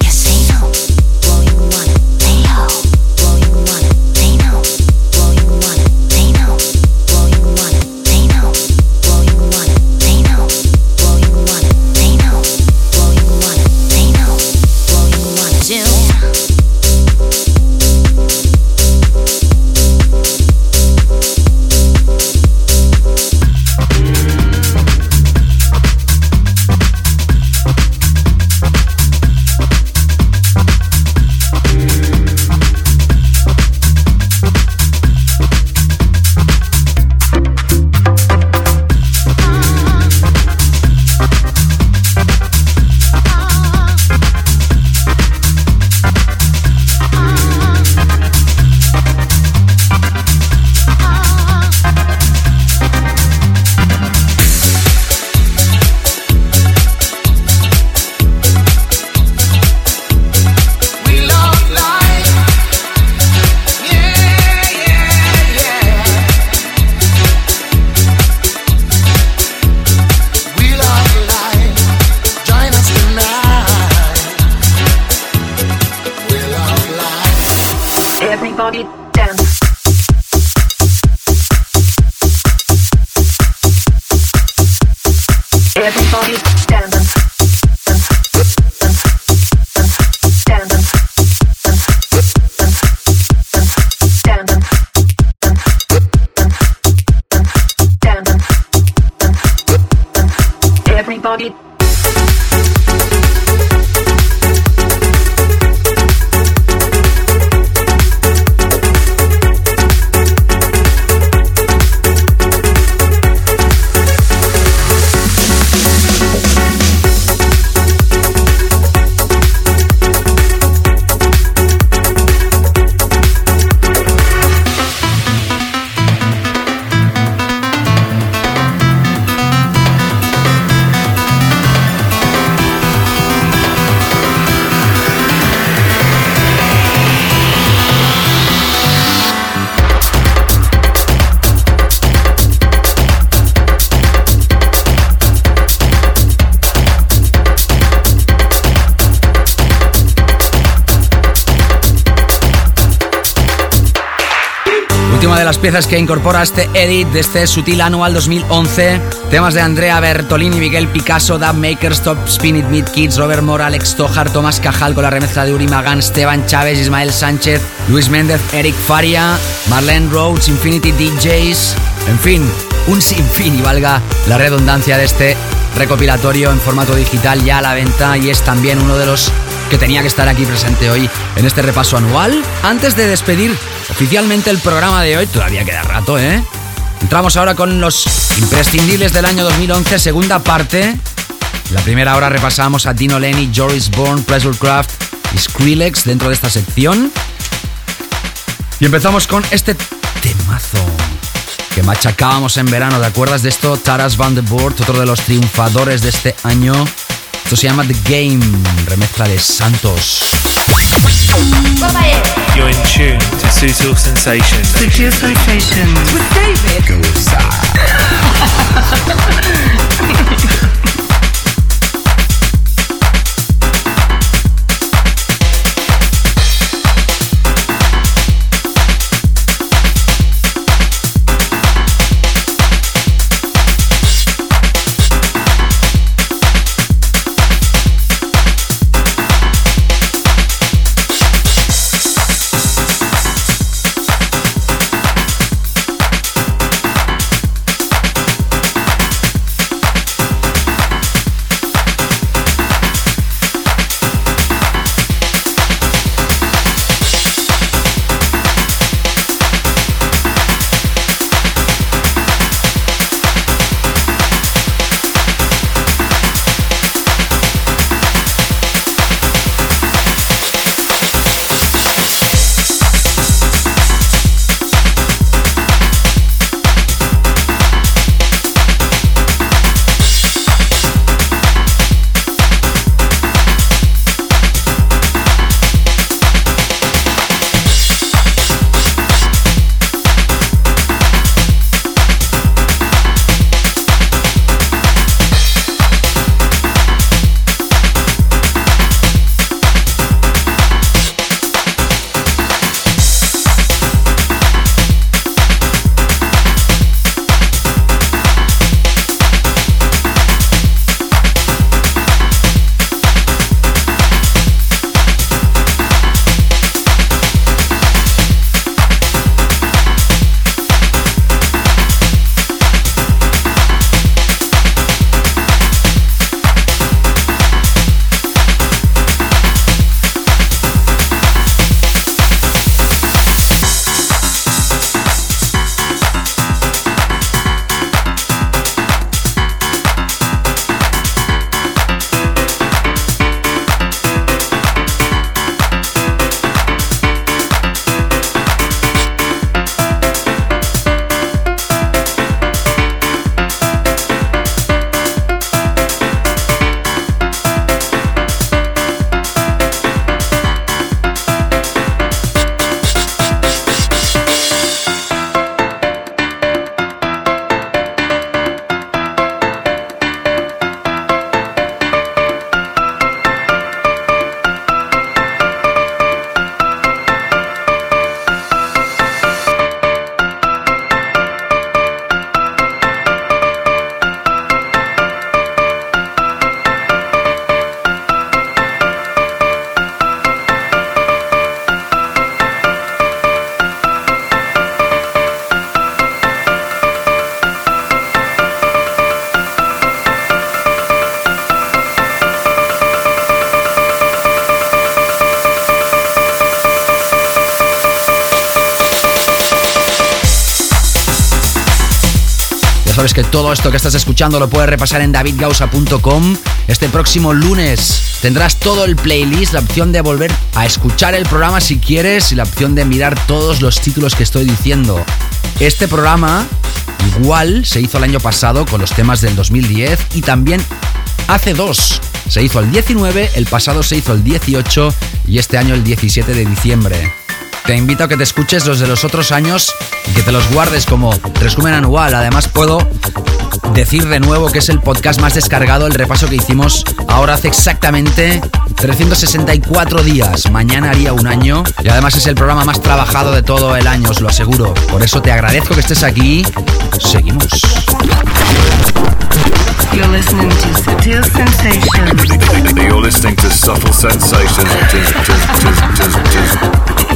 Piezas que incorpora este edit de este Sutil Anual 2011. Temas de Andrea Bertolini, Miguel Picasso, Dub Maker, Stop Spin It Meet Kids, Robert Mora, Alex Tojar, Tomás Cajal con la remezcla de Uri Magán, Esteban Chávez, Ismael Sánchez, Luis Méndez, Eric Faria, Marlene Rhodes, Infinity DJs. En fin, un sinfín y valga la redundancia de este recopilatorio en formato digital ya a la venta y es también uno de los que tenía que estar aquí presente hoy en este repaso anual. Antes de despedir oficialmente el programa de hoy, todavía queda rato, ¿eh? Entramos ahora con los imprescindibles del año 2011, segunda parte. La primera hora repasamos a Dino Lenny, Joris Bourne, Pressure Craft y Skrillex dentro de esta sección. Y empezamos con este temazo que machacábamos en verano. ¿Te acuerdas de esto? Taras Van de Boort, otro de los triunfadores de este año. Esto se llama The Game, remezcla de Santos. You're in tune to Sutil Sensations. Sutil Sensations. With David. [laughs] sabes que todo esto que estás escuchando lo puedes repasar en davidgausa.com. Este próximo lunes tendrás todo el playlist, la opción de volver a escuchar el programa si quieres y la opción de mirar todos los títulos que estoy diciendo. Este programa igual se hizo el año pasado con los temas del 2010 y también hace dos. Se hizo el 19, el pasado se hizo el 18 y este año el 17 de diciembre. Te invito a que te escuches los de los otros años y que te los guardes como resumen anual. Además puedo decir de nuevo que es el podcast más descargado, el repaso que hicimos ahora hace exactamente 364 días. Mañana haría un año. Y además es el programa más trabajado de todo el año, os lo aseguro. Por eso te agradezco que estés aquí. Seguimos. You're listening to Subtle Sensations. You're listening to Subtle Sensations. [laughs]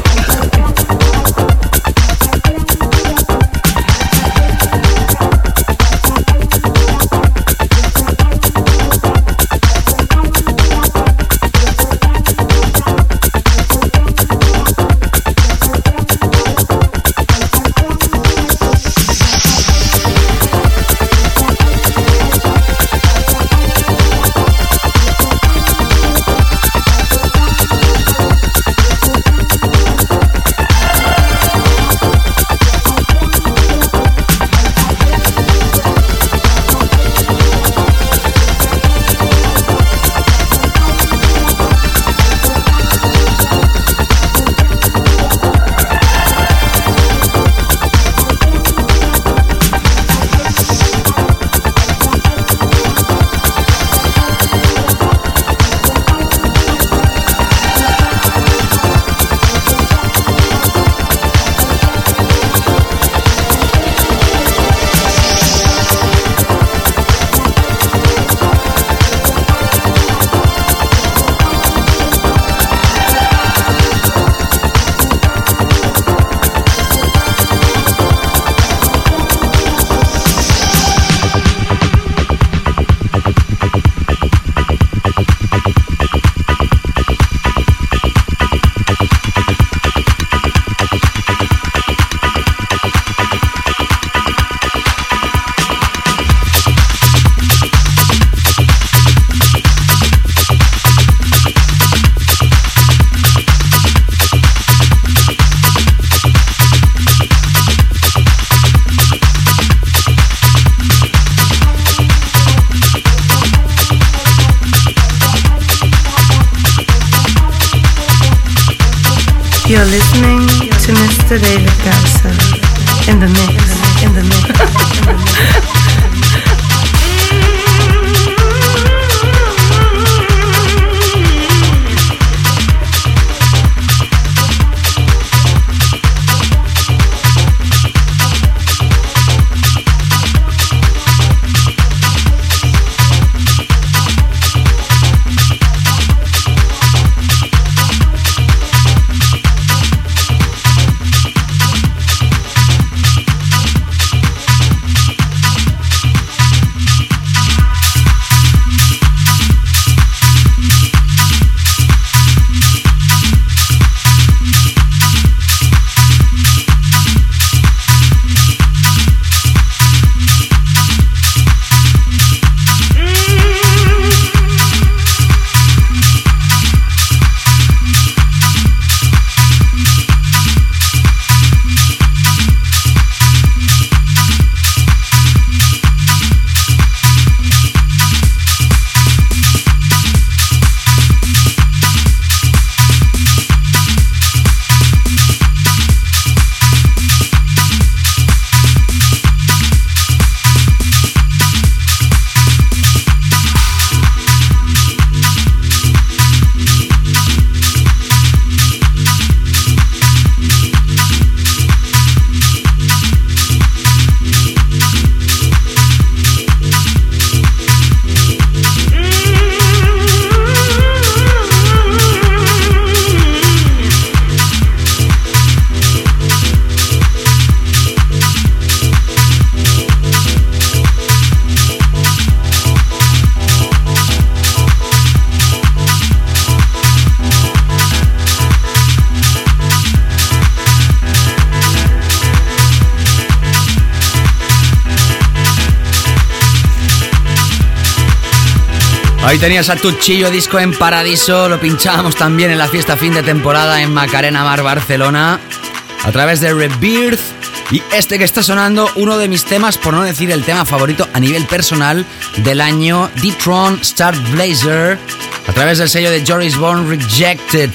tenías a Tuchillo Disco en Paradiso, lo pinchábamos también en la fiesta fin de temporada en Macarena Mar, Barcelona, a través de Rebirth. Y este que está sonando, uno de mis temas, por no decir el tema favorito a nivel personal del año, D-Tron Star Blazer, a través del sello de Joris Bourne Rejected.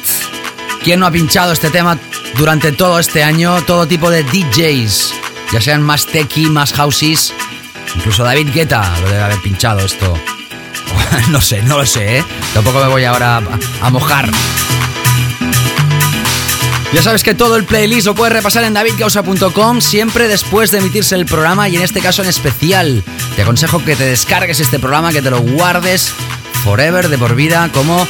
¿Quién no ha pinchado este tema durante todo este año? Todo tipo de DJs, ya sean más techy, más houses, incluso David Guetta lo debe haber pinchado esto. [laughs] no sé, no lo sé, ¿eh? Tampoco me voy ahora a, mojar. Ya sabes que todo el playlist lo puedes repasar en davidgausa.com siempre después de emitirse el programa y en este caso en especial. Te aconsejo que te descargues este programa, que te lo guardes forever, de por vida, como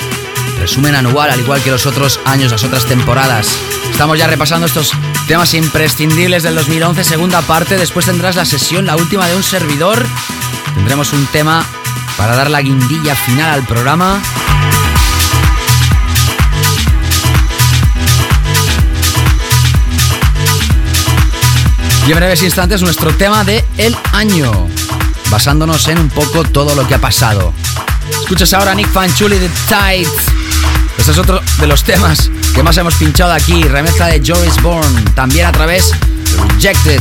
resumen anual, al igual que los otros años, las otras temporadas. Estamos ya repasando estos temas imprescindibles del 2011, segunda parte. Después tendrás la sesión, la última de un servidor. Tendremos un tema para dar la guindilla final al programa. Y en breves instantes nuestro tema de el año, basándonos en un poco todo lo que ha pasado. Escuchas ahora a Nick Fanchuli de Tides. Este es otro de los temas que más hemos pinchado aquí, remezcla de Joris Bourne, también a través de Rejected.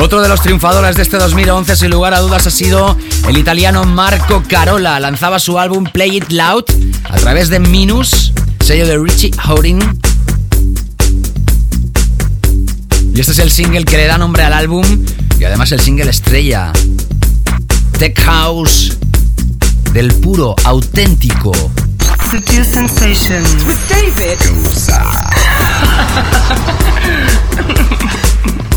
Otro de los triunfadores de este 2011, sin lugar a dudas, ha sido el italiano Marco Carola. Lanzaba su álbum Play It Loud a través de Minus, sello de Richie Houghton. Y este es el single que le da nombre al álbum y además el single estrella. Tech House del puro, auténtico. Sutil Sensations with David [laughs]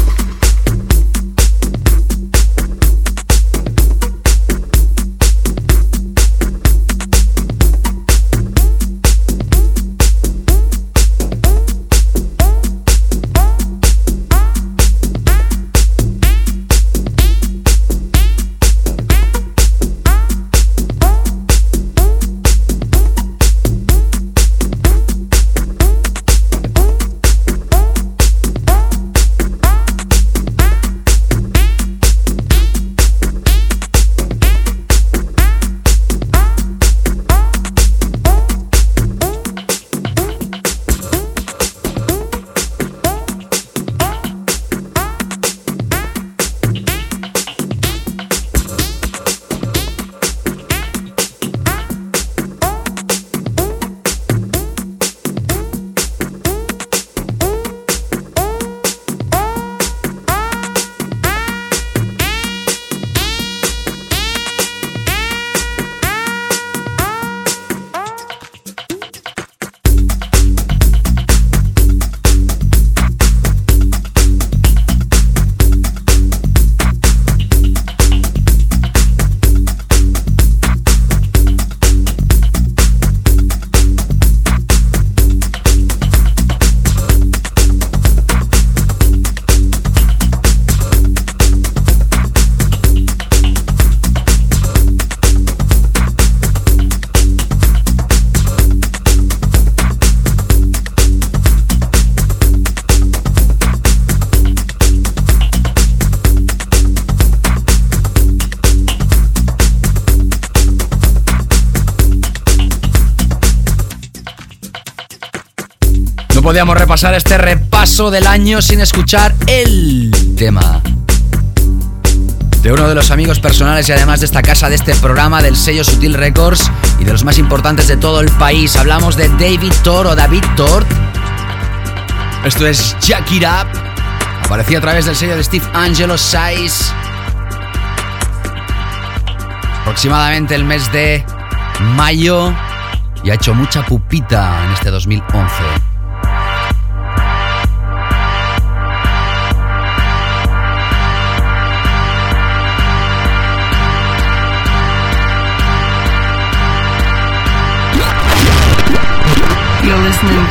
repasar este repaso del año sin escuchar el tema de uno de los amigos personales y además de esta casa, de este programa, del sello Sutil Records y de los más importantes de todo el país. Hablamos de David Thor o David Thor. Esto es Jack It. Aparecía a través del sello de Steve Angelo Size. Aproximadamente el mes de mayo. Y ha hecho mucha pupita en este 2011.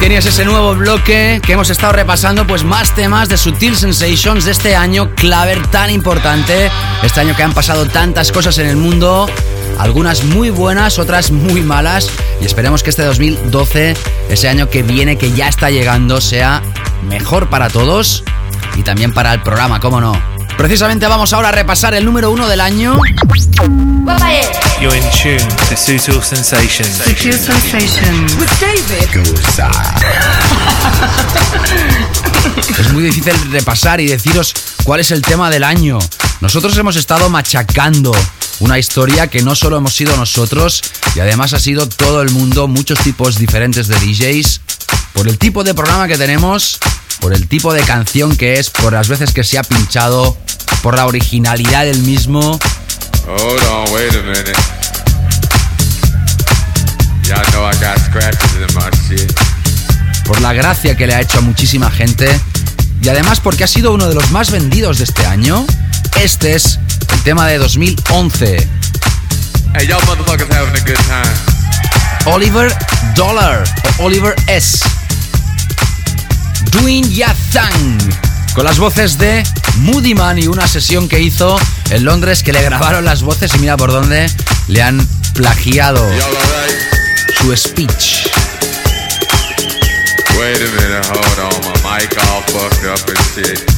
Tenías ese nuevo bloque que hemos estado repasando, pues más temas de Sutil Sensations de este año, claver tan importante, este año que han pasado tantas cosas en el mundo, algunas muy buenas, otras muy malas, y esperemos que este 2012, ese año que viene, que ya está llegando, sea mejor para todos y también para el programa, cómo no. Precisamente vamos ahora a repasar el número uno del año. You're in tune to Sutil Sensations. Sutil Sensations. With David [laughs] Es muy difícil repasar y deciros cuál es el tema del año. Nosotros hemos estado machacando una historia que no solo hemos sido nosotros, y además ha sido todo el mundo, muchos tipos diferentes de DJs, por el tipo de programa que tenemos, por el tipo de canción que es, por las veces que se ha pinchado, por la originalidad del mismo. Hold on, wait a minute. Y'all know I got scratches in my shit. por la gracia que le ha hecho a muchísima gente y además porque ha sido uno de los más vendidos de este año. Este es el tema de 2011. Hey, y'all motherfuckers having a good time. Oliver Dollar o Oliver S. Doing Ya Thang. Con las voces de Moody Man y una sesión que hizo en Londres que le grabaron las voces y mira por dónde le han plagiado su speech. Wait a minute, hold on. My mic all fucked up and shit.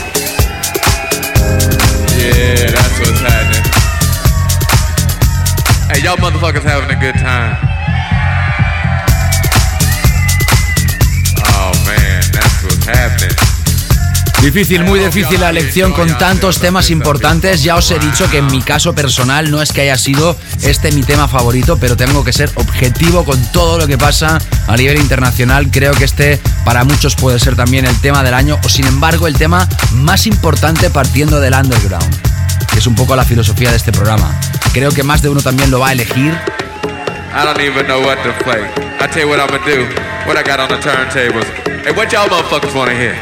Yeah, that's what's happening. Hey, y'all motherfuckers having a good time. Oh man, that's what's happening. Difícil, muy difícil la elección con tantos temas importantes. Ya os he dicho que en mi caso personal no es que haya sido este mi tema favorito, pero tengo que ser objetivo con todo lo que pasa a nivel internacional. Creo que este para muchos puede ser también el tema del año o sin embargo el tema más importante partiendo del underground, que es un poco la filosofía de este programa. Creo que más de uno también lo va a elegir. I don't even know what to play. I tell you what I'm gonna do. What I got on the turntables. Hey, what y'all motherfuckers wanna hear?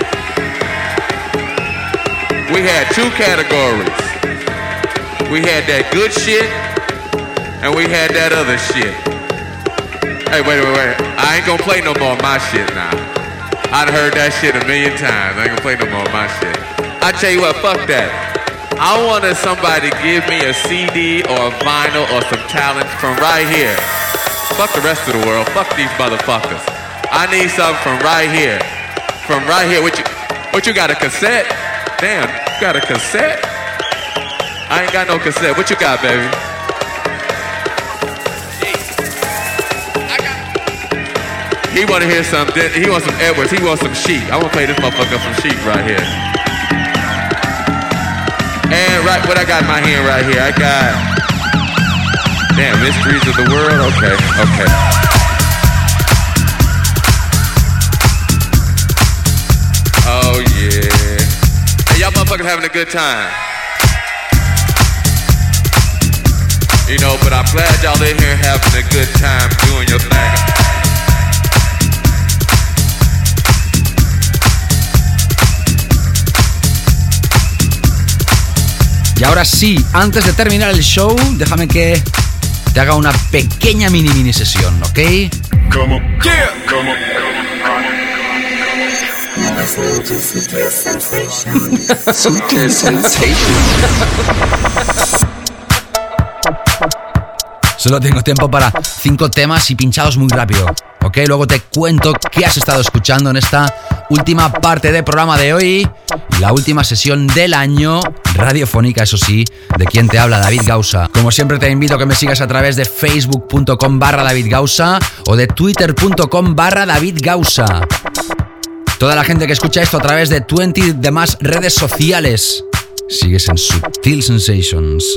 We had two categories. We had that good shit, and we had that other shit. Hey, wait, wait, wait. I ain't gonna play no more of my shit now. I'd heard that shit a million times. I ain't gonna play no more of my shit. I tell you what, fuck that. I wanted somebody to give me a CD or a vinyl or some talent from right here. Fuck the rest of the world. Fuck these motherfuckers. I need something from right here. From right here. What you, what you got, a cassette? Damn, you got a cassette? I ain't got no cassette. What you got, baby? He wanna hear some. He wants some Edwards. He wants some sheep. I wanna play this motherfucker some sheep right here. And right, what I got in my hand right here, I got. Damn, mysteries of the world. Okay, okay. Oh yeah. Hey, y'all motherfuckers having a good time. You know, but I'm glad y'all in here having a good time doing your thing. Y ahora sí, antes de terminar el show, déjame que te haga una pequeña mini mini sesión, ¿ok? Yeah. Sutil sensation. [laughs] [laughs] Solo tengo tiempo para cinco temas y pinchados muy rápido. ¿Ok? Luego te cuento qué has estado escuchando en esta última parte del programa de hoy. La última sesión del año, radiofónica, eso sí, de quien te habla, David Gausa. Como siempre te invito a que me sigas a través de facebook.com barra David o de twitter.com barra David. Toda la gente que escucha esto a través de 20 demás redes sociales. Sigues en Subtil Sensations.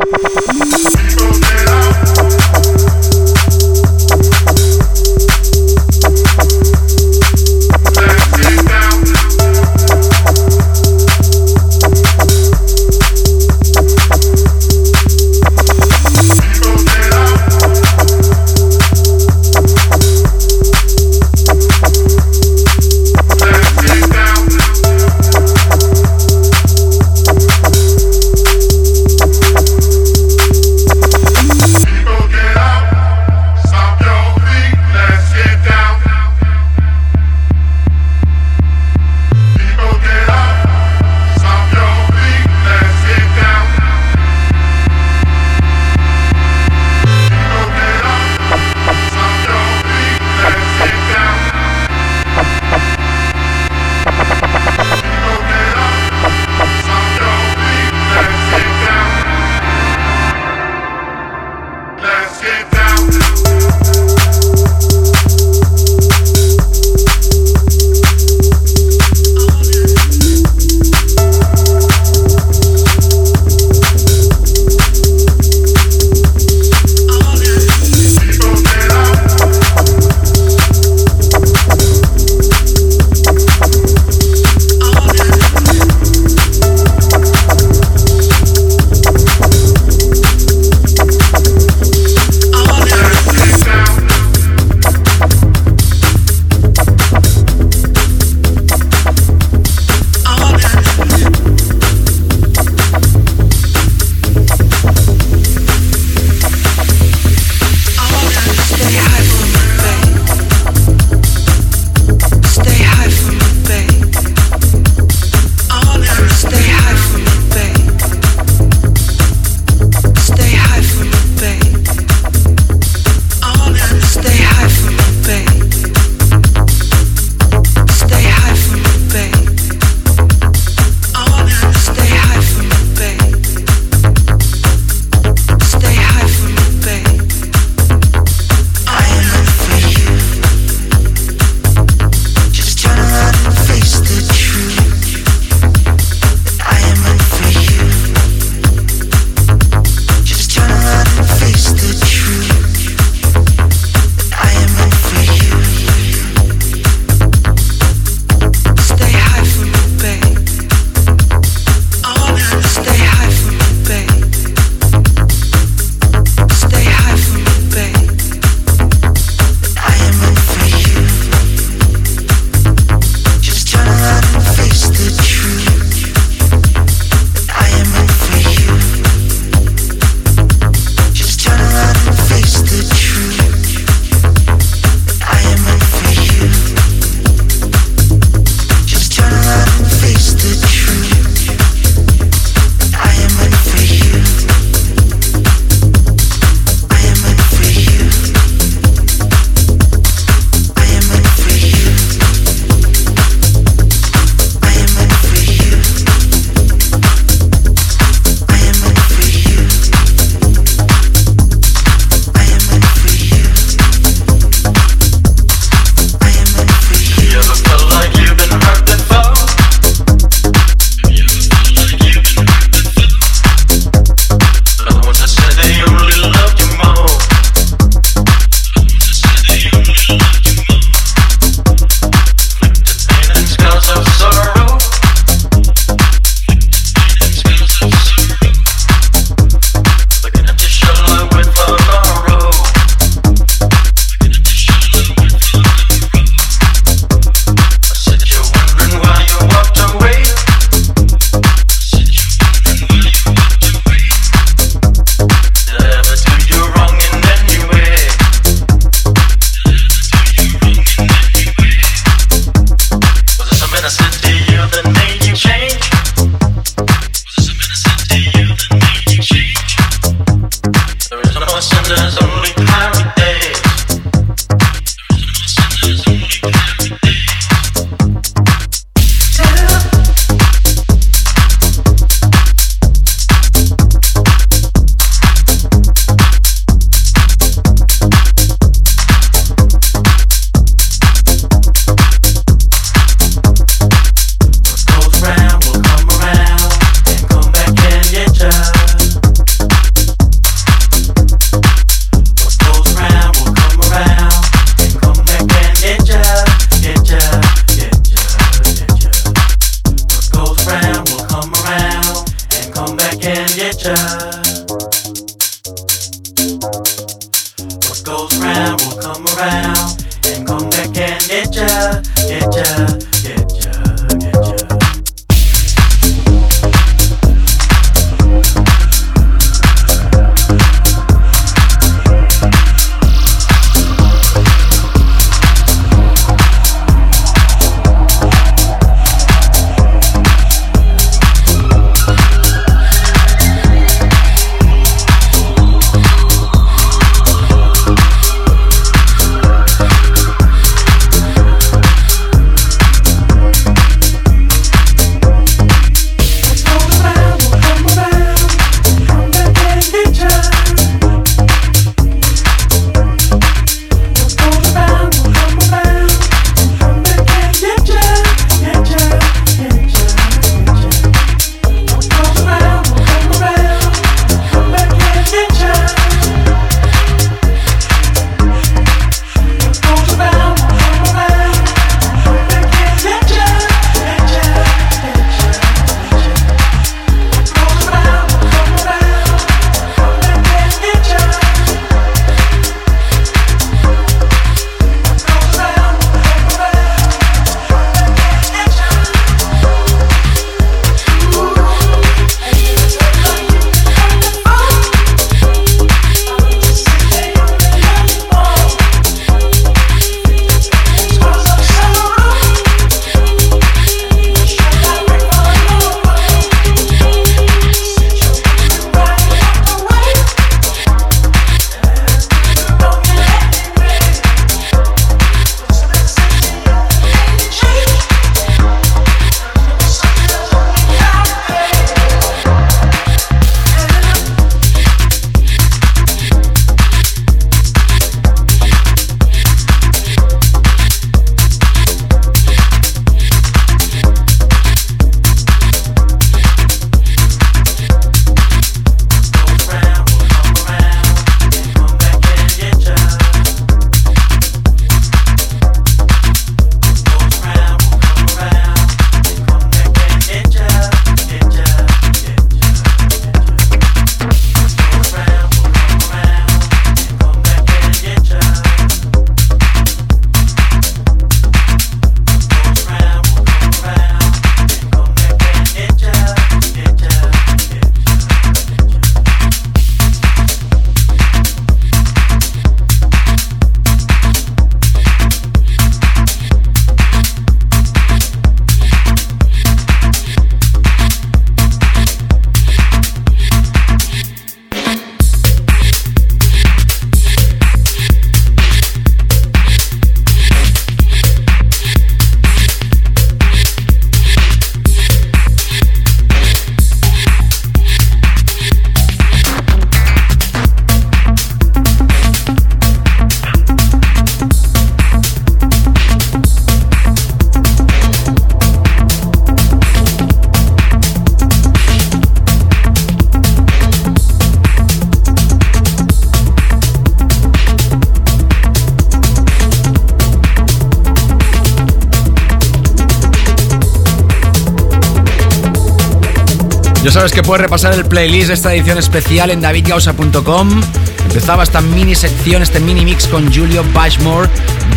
Ya sabes que puedes repasar el playlist de esta edición especial en davidgausa.com. Empezaba esta mini sección, este mini mix con Julio Bashmore,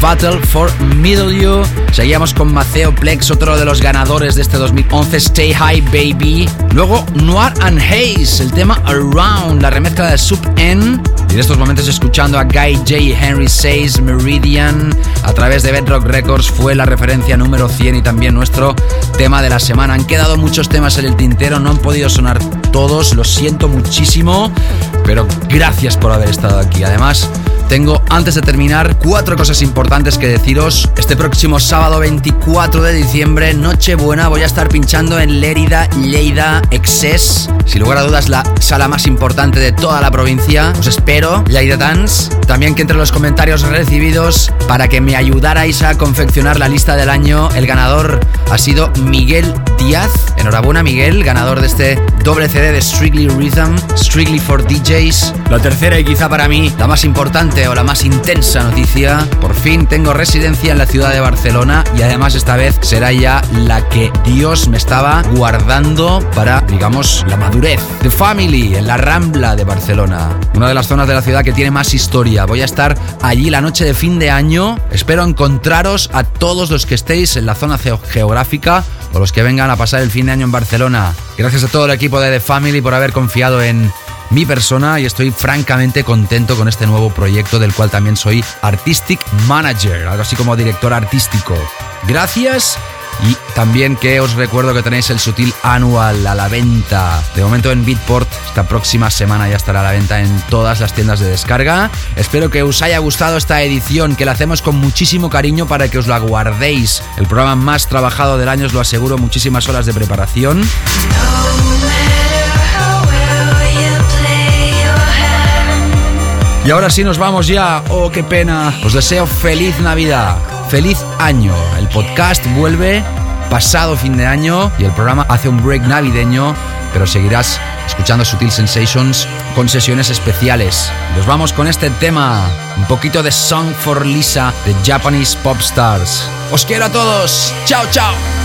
Battle for Middle You. Seguíamos con Maceo Plex, otro de los ganadores de este 2011, Stay High Baby. Luego Noir and Haze, el tema Around, la remezcla de Sub N. Y en estos momentos escuchando a Guy J. Henry Says Meridian a través de Bedrock Records fue la referencia número 100 y también nuestro tema de la semana. Han quedado muchos temas en el tintero, no han podido sonar todos, lo siento muchísimo, pero gracias por haber estado aquí. Además, tengo, antes de terminar, cuatro cosas importantes que deciros. Este próximo sábado 24 de diciembre, Nochebuena, voy a estar pinchando en Lérida, Lleida, Excess. Sin lugar a dudas, la sala más importante de toda la provincia. Os espero, Lleida Dance. También que entre los comentarios recibidos, para que me ayudarais a confeccionar la lista del año, el ganador ha sido Miguel Díaz. En Enhorabuena Miguel, ganador de este doble CD de Strictly Rhythm, Strictly for DJs. La tercera y quizá para mí la más importante o la más intensa noticia. Por fin tengo residencia en la ciudad de Barcelona y además esta vez será ya la que Dios me estaba guardando para, digamos, la madurez. The Family, en la Rambla de Barcelona. Una de las zonas de la ciudad que tiene más historia. Voy a estar allí la noche de fin de año. Espero encontraros a todos los que estéis en la zona geo- geográfica o los que vengan a pasar el fin de año en Barcelona. Gracias a todo el equipo de The Family por haber confiado en mi persona y estoy francamente contento con este nuevo proyecto del cual también soy Artistic Manager, algo así como director artístico. Gracias y también que os recuerdo que tenéis el Sutil Annual a la venta. De momento en Beatport, esta próxima semana ya estará a la venta en todas las tiendas de descarga. Espero que os haya gustado esta edición, que la hacemos con muchísimo cariño para que os la guardéis. El programa más trabajado del año, os lo aseguro, muchísimas horas de preparación. Y ahora sí nos vamos ya. Oh, qué pena. Os deseo feliz Navidad, feliz año. El podcast vuelve pasado fin de año y el programa hace un break navideño, pero seguirás escuchando Sutil Sensations con sesiones especiales. Nos vamos con este tema, un poquito de Song for Lisa de Japanese Pop Stars. Os quiero a todos. Chao, chao.